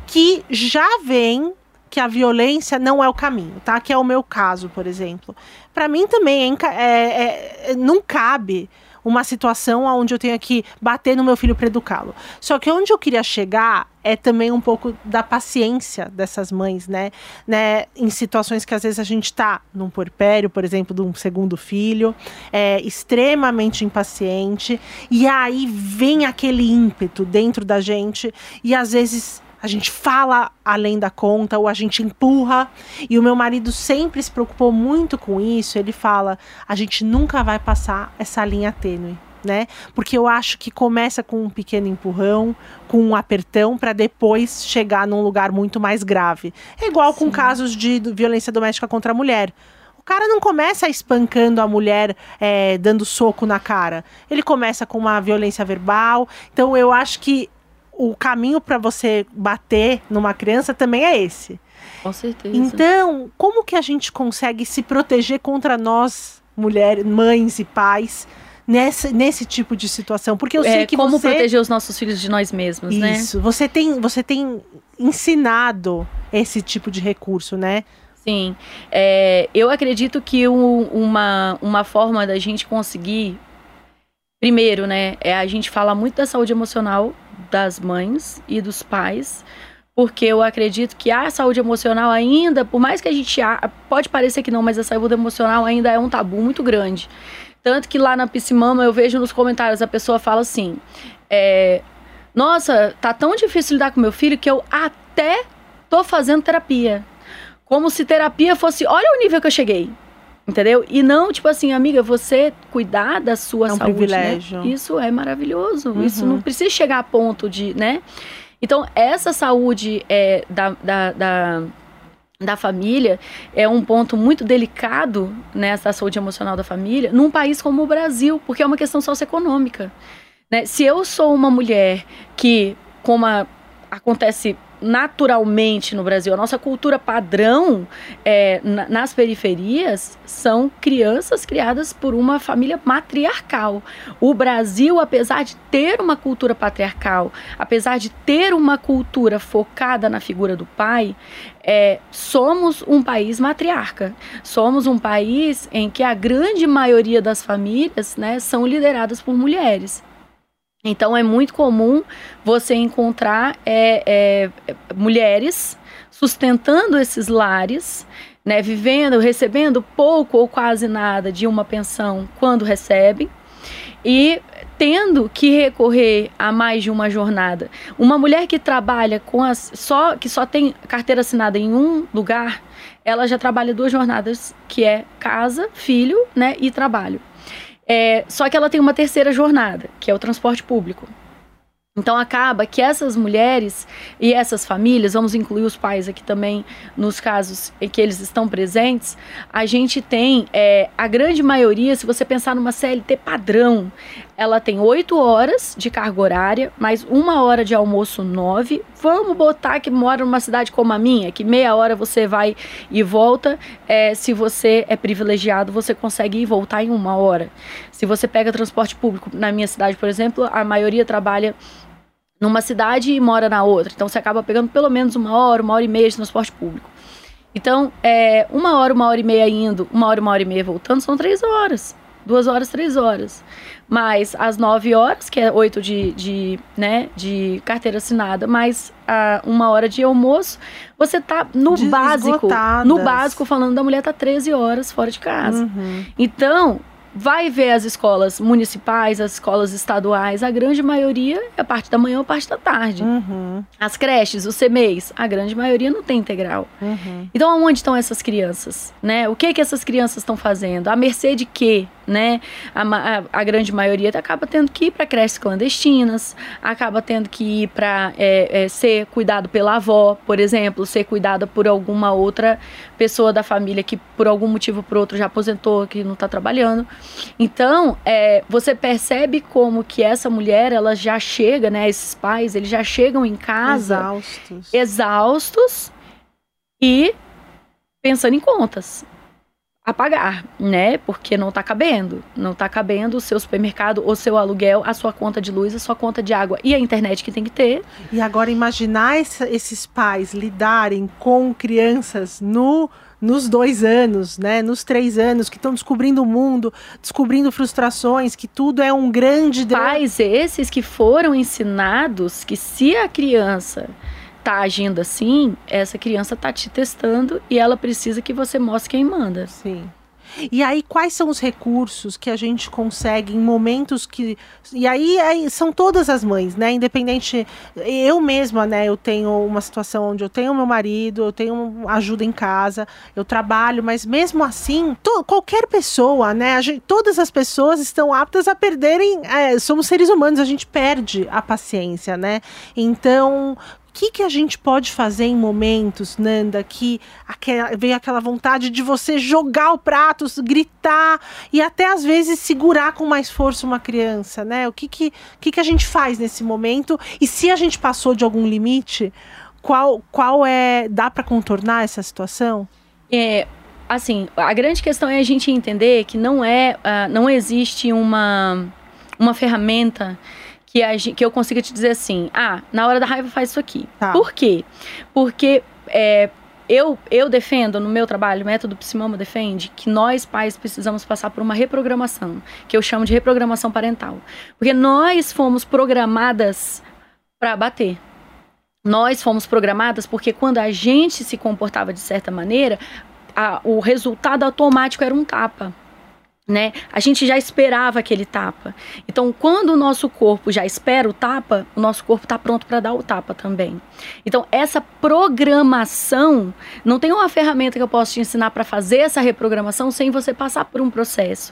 que já vem que a violência não é o caminho, tá? Que é o meu caso, por exemplo. Para mim também é, é, é, não cabe uma situação onde eu tenha que bater no meu filho para educá-lo. Só que onde eu queria chegar é também um pouco da paciência dessas mães, né? né? Em situações que às vezes a gente está num porpério, por exemplo, de um segundo filho, é extremamente impaciente, e aí vem aquele ímpeto dentro da gente, e às vezes a gente fala além da conta ou a gente empurra. E o meu marido sempre se preocupou muito com isso. Ele fala: a gente nunca vai passar essa linha tênue. Né? Porque eu acho que começa com um pequeno empurrão, com um apertão, para depois chegar num lugar muito mais grave. É igual Sim. com casos de violência doméstica contra a mulher. O cara não começa espancando a mulher, é, dando soco na cara. Ele começa com uma violência verbal. Então eu acho que o caminho para você bater numa criança também é esse. Com certeza. Então, como que a gente consegue se proteger contra nós, mulheres, mães e pais, nesse, nesse tipo de situação? Porque eu sei É, que como você... proteger os nossos filhos de nós mesmos, né? Isso. Você tem, você tem ensinado esse tipo de recurso, né? Sim. É, eu acredito que o- uma, uma forma da gente conseguir. Primeiro, né? É a gente fala muito da saúde emocional das mães e dos pais. Porque eu acredito que a saúde emocional ainda, por mais que a gente. Pode parecer que não, mas a saúde emocional ainda é um tabu muito grande. Tanto que lá na Piscimama eu vejo nos comentários a pessoa fala assim: é, Nossa, tá tão difícil lidar com meu filho que eu até tô fazendo terapia. Como se terapia fosse, olha o nível que eu cheguei. Entendeu? E não, tipo assim, amiga, você cuidar da sua É um saúde, né? privilégio. Isso é maravilhoso. Uhum. Isso não precisa chegar a ponto de, né? Então, essa saúde é, da, da, da, da família é um ponto muito delicado, né? Essa saúde emocional da família, num país como o Brasil, porque é uma questão socioeconômica. Né? Se eu sou uma mulher que, como a- acontece naturalmente no Brasil, a nossa cultura padrão é, na- nas periferias são crianças criadas por uma família matriarcal. O Brasil, apesar de ter uma cultura patriarcal, apesar de ter uma cultura focada na figura do pai, é, somos um país matriarca. Somos um país em que a grande maioria das famílias né, são lideradas por mulheres. Então é muito comum você encontrar é, é, mulheres sustentando esses lares, né, vivendo, recebendo pouco ou quase nada de uma pensão quando recebem e tendo que recorrer a mais de uma jornada. Uma mulher que trabalha com as só que só tem carteira assinada em um lugar, ela já trabalha duas jornadas, que é casa, filho, né, e trabalho. É, só que ela tem uma terceira jornada, que é o transporte público. Então acaba que essas mulheres e essas famílias, vamos incluir os pais aqui também nos casos em que eles estão presentes, a gente tem é, a grande maioria, se você pensar numa CLT padrão, ela tem oito horas de carga horária, mais uma hora de almoço nove. Vamos botar que mora numa cidade como a minha, que meia hora você vai e volta. É, se você é privilegiado, você consegue ir e voltar em uma hora. Se você pega transporte público, na minha cidade, por exemplo, a maioria trabalha numa cidade e mora na outra. Então você acaba pegando pelo menos uma hora, uma hora e meia de transporte público. Então, é, uma hora, uma hora e meia indo, uma hora, uma hora e meia voltando, são três horas. Duas horas, três horas. Mais as nove horas, que é oito de, de, né, de carteira assinada, mais a uma hora de almoço, você tá no básico. No básico, falando da mulher tá 13 horas fora de casa. Uhum. Então, vai ver as escolas municipais, as escolas estaduais, a grande maioria é a parte da manhã ou parte da tarde. Uhum. As creches, os CMEs, a grande maioria não tem integral. Uhum. Então, aonde estão essas crianças? Né? O que que essas crianças estão fazendo? A mercê de quê? Né? A, a- a grande maioria acaba tendo que ir para creches clandestinas, acaba tendo que ir para ser cuidado pela avó, por exemplo, ser cuidada por alguma outra pessoa da família que por algum motivo ou por outro já aposentou, que não está trabalhando. Então, é, você percebe como que essa mulher, ela já chega, né? Esses pais, eles já chegam em casa Exaustos. exaustos e pensando em contas a pagar, né? Porque não tá cabendo. Não tá cabendo o seu supermercado, o seu aluguel, a sua conta de luz, a sua conta de água e a internet que tem que ter. E agora imaginar essa- esses pais lidarem com crianças no nos dois anos, né, nos três anos, que estão descobrindo o mundo, descobrindo frustrações, que tudo é um grande. Pais esses que foram ensinados que se a criança tá agindo assim, essa criança tá te testando e ela precisa que você mostre quem manda. Sim. E aí, quais são os recursos que a gente consegue em momentos que. E aí, aí são todas as mães, né? Independente. Eu mesma, né? Eu tenho uma situação onde eu tenho meu marido, eu tenho ajuda em casa, eu trabalho, mas mesmo assim, to- qualquer pessoa, né? Gente, todas as pessoas estão aptas a perderem. é, somos seres humanos, a gente perde a paciência, né? Então que, que a gente pode fazer em momentos, Nanda, que aquela, veio aquela vontade de você jogar o prato, gritar e até às vezes segurar com mais força uma criança, né? O que, que, que, que a gente faz nesse momento? E se a gente passou de algum limite, qual, qual é. dá para contornar essa situação? É, assim, a grande questão é a gente entender que não é, uh, não existe uma, uma ferramenta que, a, que eu consiga te dizer assim, ah, na hora da raiva faz isso aqui. Tá. Por quê? Porque é, eu, eu defendo no meu trabalho, o método Psimama defende, que nós pais precisamos passar por uma reprogramação, que eu chamo de reprogramação parental. Porque nós fomos programadas para bater. Nós fomos programadas porque quando a gente se comportava de certa maneira, a, o resultado automático era um tapa né? A gente já esperava aquele tapa. Então, quando o nosso corpo já espera o tapa, o nosso corpo está pronto para dar o tapa também. Então, essa programação não tem uma ferramenta que eu posso te ensinar para fazer essa reprogramação sem você passar por um processo.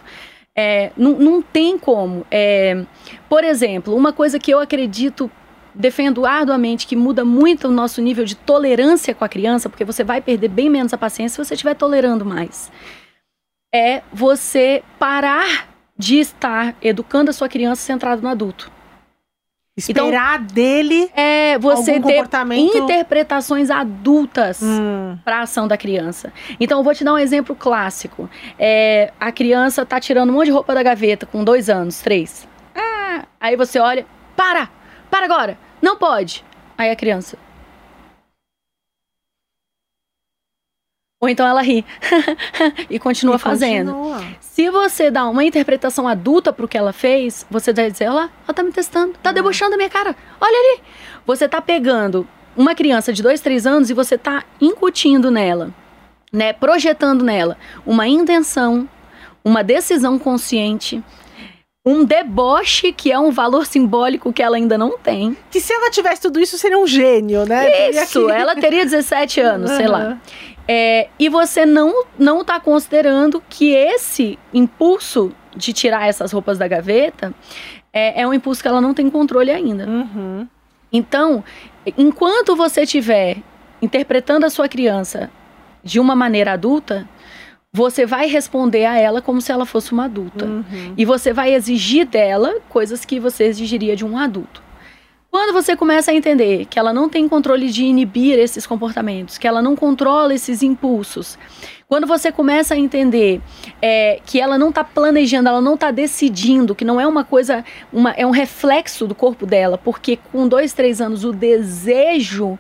É, não, não tem como. É, por exemplo, uma coisa que eu acredito defendo arduamente que muda muito o nosso nível de tolerância com a criança, porque você vai perder bem menos a paciência se você estiver tolerando mais é você parar de estar educando a sua criança centrado no adulto. Esperar então, dele é você ter comportamento... interpretações adultas hum. para a ação da criança. Então eu vou te dar um exemplo clássico. É, a criança tá tirando um monte de roupa da gaveta com dois anos, três. Ah, aí você olha, para, para agora, não pode. Aí a criança, Ou então ela ri e continua e fazendo. Continua. Se você dá uma interpretação adulta pro que ela fez, você vai dizer: olha lá, ela tá me testando, tá debochando a minha cara. Olha ali. Você tá pegando uma criança de 2, 3 anos e você tá incutindo nela, né, projetando nela uma intenção, uma decisão consciente, um deboche que é um valor simbólico que ela ainda não tem. Que se ela tivesse tudo isso, seria um gênio, né? Isso, ela teria 17 anos, uhum. sei lá. É, e você não não está considerando que esse impulso de tirar essas roupas da gaveta é, é um impulso que ela não tem controle ainda. Uhum. Então, enquanto você estiver interpretando a sua criança de uma maneira adulta, você vai responder a ela como se ela fosse uma adulta. Uhum. E você vai exigir dela coisas que você exigiria de um adulto. Quando você começa a entender que ela não tem controle de inibir esses comportamentos, que ela não controla esses impulsos, quando você começa a entender é, que ela não está planejando, ela não está decidindo, que não é uma coisa, uma, é um reflexo do corpo dela, porque com dois, três anos o desejo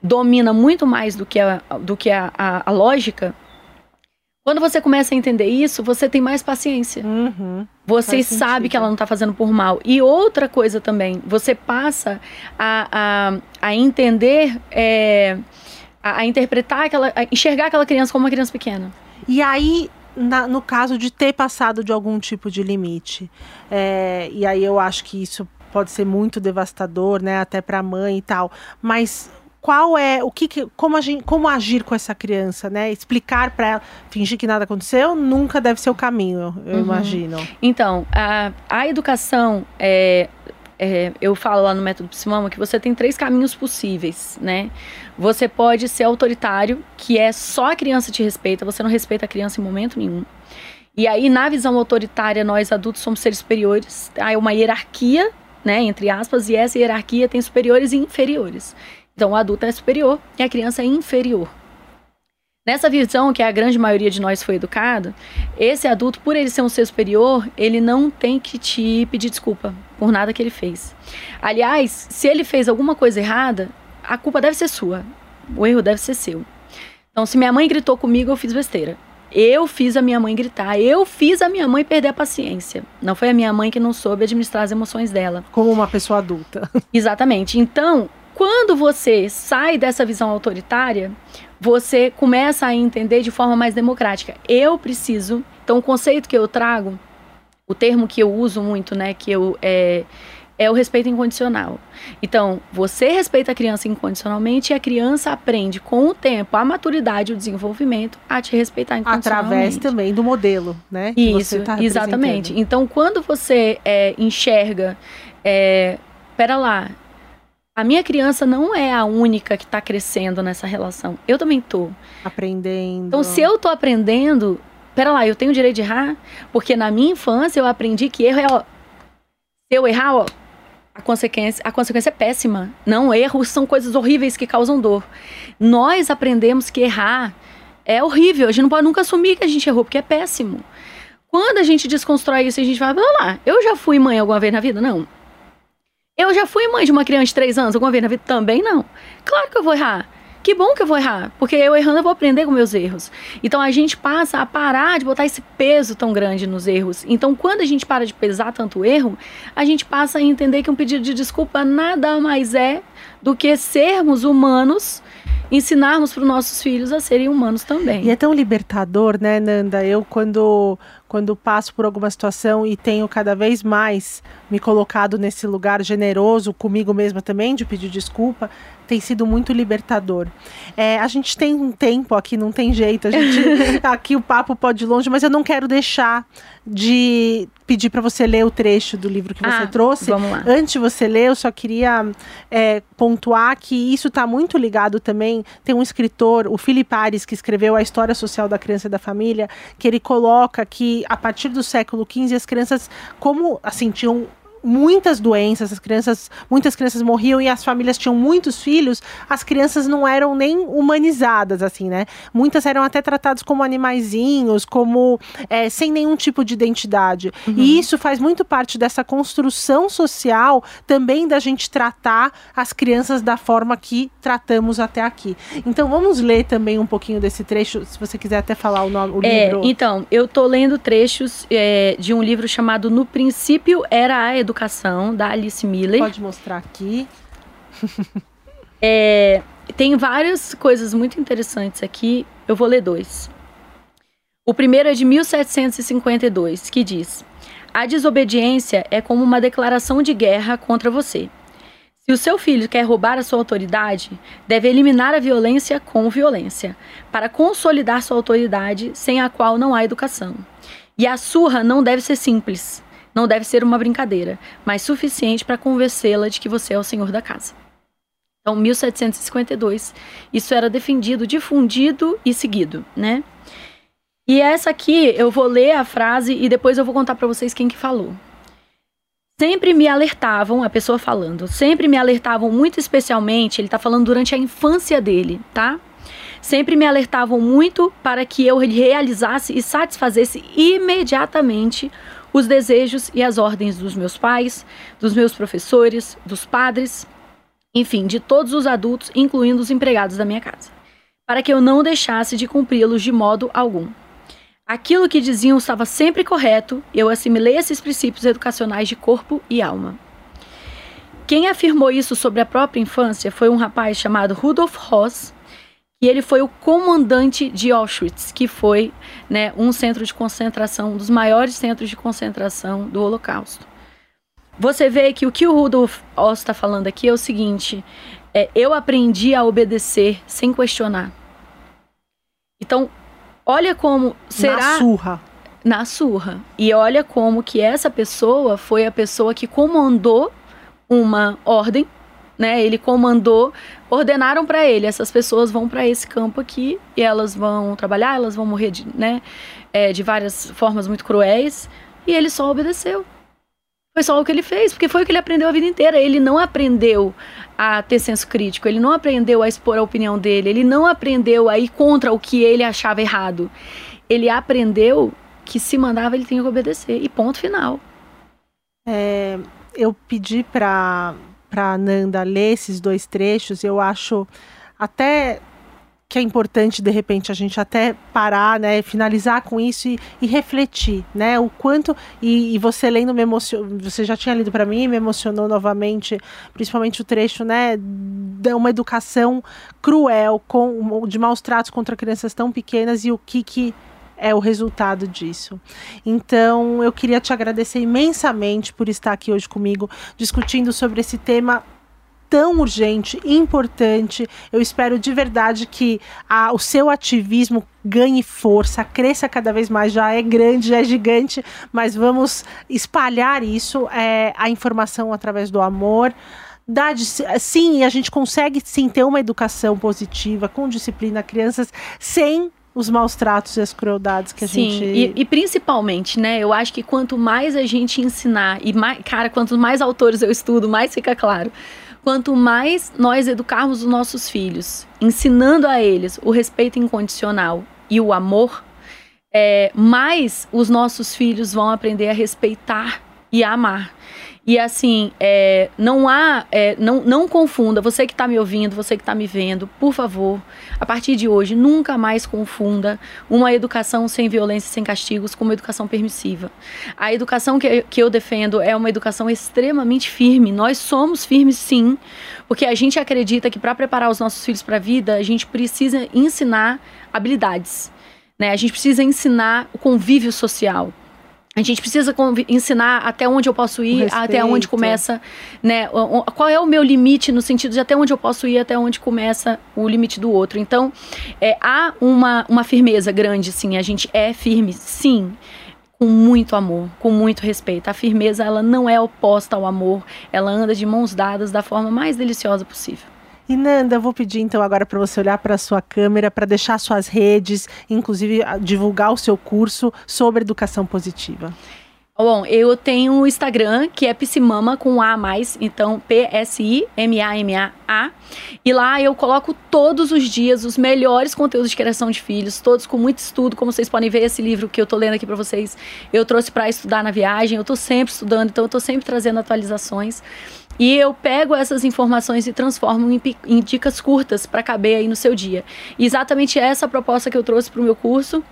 domina muito mais do que a, do que a, a, a lógica, quando você começa a entender isso, você tem mais paciência. Uhum, você sabe que ela não está fazendo por mal. E outra coisa também, você passa a, a, a entender, é, a, a, interpretar aquela. A enxergar aquela criança como uma criança pequena. E aí, na, no caso de ter passado de algum tipo de limite, é, e aí eu acho que isso pode ser muito devastador, né? Até para a mãe e tal. Mas qual é o que, que como, agir, como agir com essa criança, né? Explicar para ela, fingir que nada aconteceu, nunca deve ser o caminho, eu uhum. imagino. Então, a, a educação é, é, eu falo lá no método Psimama que você tem três caminhos possíveis, né? Você pode ser autoritário, que é só a criança te respeita, você não respeita a criança em momento nenhum. E aí, na visão autoritária, nós adultos somos seres superiores. Há uma hierarquia, né, entre aspas, e essa hierarquia tem superiores e inferiores. Então, o adulto é superior e a criança é inferior. Nessa visão que a grande maioria de nós foi educado, esse adulto, por ele ser um ser superior, ele não tem que te pedir desculpa por nada que ele fez. Aliás, se ele fez alguma coisa errada, a culpa deve ser sua. O erro deve ser seu. Então, se minha mãe gritou comigo, eu fiz besteira. Eu fiz a minha mãe gritar, eu fiz a minha mãe perder a paciência. Não foi a minha mãe que não soube administrar as emoções dela. Como uma pessoa adulta. Exatamente. Então, quando você sai dessa visão autoritária, você começa a entender de forma mais democrática. Eu preciso. Então, o conceito que eu trago, o termo que eu uso muito, né, que eu é, é o respeito incondicional. Então, você respeita a criança incondicionalmente e a criança aprende com o tempo, a maturidade, o desenvolvimento, a te respeitar incondicionalmente. Através também do modelo, né? Isso, tá exatamente. Então, quando você é, enxerga, é, pera lá, a minha criança não é a única que está crescendo nessa relação. Eu também tô. Aprendendo. Então, se eu tô aprendendo, pera lá, eu tenho o direito de errar? Porque na minha infância eu aprendi que erro é, ó, se eu errar, ó, a consequência, a consequência é péssima. Não, erros são coisas horríveis que causam dor. Nós aprendemos que errar é horrível. A gente não pode nunca assumir que a gente errou, porque é péssimo. Quando a gente desconstrói isso, a gente vai, vamos lá, eu já fui mãe alguma vez na vida? Não. Eu já fui mãe de uma criança de 3 anos alguma vez na vida? Também não. Claro que eu vou errar. Que bom que eu vou errar, porque eu errando eu vou aprender com meus erros. Então a gente passa a parar de botar esse peso tão grande nos erros. Então quando a gente para de pesar tanto erro, a gente passa a entender que um pedido de desculpa nada mais é do que sermos humanos ensinarmos para os nossos filhos a serem humanos também. E é tão libertador, né, Nanda? Eu, quando, quando passo por alguma situação e tenho cada vez mais me colocado nesse lugar generoso comigo mesma também, de pedir desculpa, tem sido muito libertador. É, a gente tem um tempo aqui, não tem jeito. A gente, aqui o papo pode ir longe, mas eu não quero deixar de pedir para você ler o trecho do livro que você Ah, trouxe. vamos lá. Antes de você ler, eu só queria é, pontuar que isso está muito ligado também. Tem um escritor, o Philip Ares, que escreveu A História Social da Criança e da Família, que ele coloca que a partir do século XV as crianças, como assim, tinham muitas doenças, as crianças, muitas crianças morriam e as famílias tinham muitos filhos, as crianças não eram nem humanizadas, assim, né? Muitas eram até tratadas como animaizinhos, como é, sem nenhum tipo de identidade. E isso faz muito parte dessa construção social também da gente tratar as crianças da forma que tratamos até aqui. Então vamos ler também um pouquinho desse trecho, se você quiser até falar o nome, o É, livro. então, eu tô lendo trechos é, de um livro chamado No Princípio Era a Educação, da Alice Miller. Pode mostrar aqui. É, tem várias coisas muito interessantes aqui. Eu vou ler dois. O primeiro é de 1752, que diz: A desobediência é como uma declaração de guerra contra você. Se o seu filho quer roubar a sua autoridade, deve eliminar a violência com violência, para consolidar sua autoridade, sem a qual não há educação. E a surra não deve ser simples, não deve ser uma brincadeira, mas suficiente para convencê-la de que você é o senhor da casa. Então, 1752, isso era defendido, difundido e seguido, né? E essa aqui, eu vou ler a frase e depois eu vou contar para vocês quem que falou. Sempre me alertavam, a pessoa falando, sempre me alertavam muito especialmente, ele tá falando durante a infância dele, tá? Sempre me alertavam muito para que eu realizasse e satisfazesse imediatamente os desejos e as ordens dos meus pais, dos meus professores, dos padres, enfim, de todos os adultos, incluindo os empregados da minha casa, para que eu não deixasse de cumpri-los de modo algum. Aquilo que diziam estava sempre correto, eu assimilei esses princípios educacionais de corpo e alma. Quem afirmou isso sobre a própria infância foi um rapaz chamado Rudolf Ross, e ele foi o comandante de Auschwitz, que foi né, um centro de concentração, um dos maiores centros de concentração do Holocausto. Você vê que o que o Rudolf Ross está falando aqui é o seguinte: é, eu aprendi a obedecer sem questionar. Então, olha como será Na surra. na surra. E olha como que essa pessoa foi a pessoa que comandou uma ordem, né? Ele comandou, ordenaram para ele, essas pessoas vão para esse campo aqui e elas vão trabalhar, elas vão morrer de, né, é, de várias formas muito cruéis, e ele só obedeceu. Foi só o que ele fez, porque foi o que ele aprendeu a vida inteira. Ele não aprendeu a ter senso crítico, ele não aprendeu a expor a opinião dele, ele não aprendeu a ir contra o que ele achava errado. Ele aprendeu que se mandava ele tinha que obedecer. E ponto final. É, eu pedi para para Nanda ler esses dois trechos. Eu acho até que é importante de repente a gente até parar, né, finalizar com isso e, e refletir, né, o quanto e, e você lendo me emocionou, você já tinha lido para mim, e me emocionou novamente, principalmente o trecho, né, de uma educação cruel com de maus tratos contra crianças tão pequenas e o que que é o resultado disso. Então, eu queria te agradecer imensamente por estar aqui hoje comigo, discutindo sobre esse tema tão urgente, importante. Eu espero de verdade que a, o seu ativismo ganhe força, cresça cada vez mais. Já é grande, já é gigante, mas vamos espalhar isso, é, a informação através do amor sim, a gente consegue sim ter uma educação positiva, com disciplina, crianças, sem os maus tratos e as crueldades que a Sim, gente. E, e principalmente, né? Eu acho que quanto mais a gente ensinar, e mais, cara, quanto mais autores eu estudo, mais fica claro. Quanto mais nós educarmos os nossos filhos, ensinando a eles o respeito incondicional e o amor, é, mais os nossos filhos vão aprender a respeitar e a amar. E assim, é, não há, é, não, não confunda, você que está me ouvindo, você que está me vendo, por favor, a partir de hoje, nunca mais confunda uma educação sem violência e sem castigos com uma educação permissiva. A educação que, que eu defendo é uma educação extremamente firme. Nós somos firmes, sim, porque a gente acredita que para preparar os nossos filhos para a vida, a gente precisa ensinar habilidades. Né? A gente precisa ensinar o convívio social. A gente precisa ensinar até onde eu posso ir, até onde começa, né? Qual é o meu limite no sentido de até onde eu posso ir, até onde começa o limite do outro. Então, é, há uma, uma firmeza grande, sim. A gente é firme, sim com muito amor, com muito respeito. A firmeza ela não é oposta ao amor, ela anda de mãos dadas da forma mais deliciosa possível. E Nanda, eu vou pedir então agora para você olhar para a sua câmera, para deixar suas redes, inclusive divulgar o seu curso sobre educação positiva. Bom, eu tenho um Instagram que é Psimama com A mais, então P-S-I-M-A-M-A-A. E lá eu coloco todos os dias os melhores conteúdos de criação de filhos, todos com muito estudo. Como vocês podem ver, esse livro que eu tô lendo aqui para vocês, eu trouxe para estudar na viagem. Eu tô sempre estudando, então eu tô sempre trazendo atualizações. E eu pego essas informações e transformo em, em dicas curtas para caber aí no seu dia. E exatamente essa proposta que eu trouxe para o meu curso.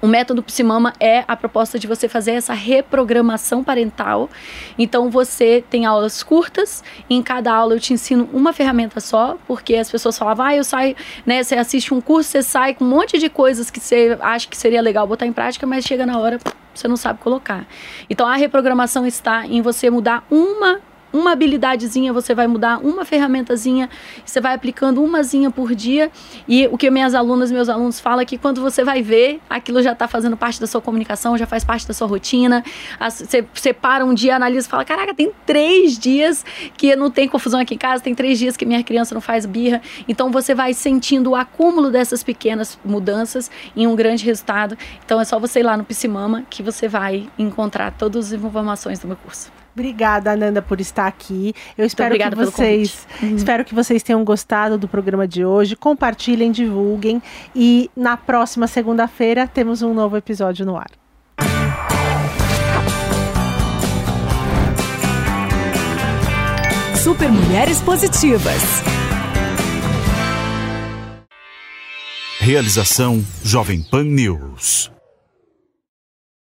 O método Psimama é a proposta de você fazer essa reprogramação parental. Então você tem aulas curtas, em cada aula eu te ensino uma ferramenta só, porque as pessoas falavam, ah, eu saio, né? Você assiste um curso, você sai com um monte de coisas que você acha que seria legal botar em prática, mas chega na hora, você não sabe colocar. Então a reprogramação está em você mudar uma uma habilidadezinha, você vai mudar uma ferramentazinha, você vai aplicando umazinha por dia. E o que minhas alunas, meus alunos falam é que quando você vai ver, aquilo já está fazendo parte da sua comunicação, já faz parte da sua rotina. Você separa um dia, analisa e fala: Caraca, tem três dias que não tem confusão aqui em casa, tem três dias que minha criança não faz birra. Então você vai sentindo o acúmulo dessas pequenas mudanças em um grande resultado. Então é só você ir lá no Psimama que você vai encontrar todas as informações do meu curso. Obrigada, Ananda, por estar aqui. Eu espero que vocês, uhum. espero que vocês tenham gostado do programa de hoje. Compartilhem, divulguem e na próxima segunda-feira temos um novo episódio no ar. Super Mulheres Positivas. Realização Jovem Pan News.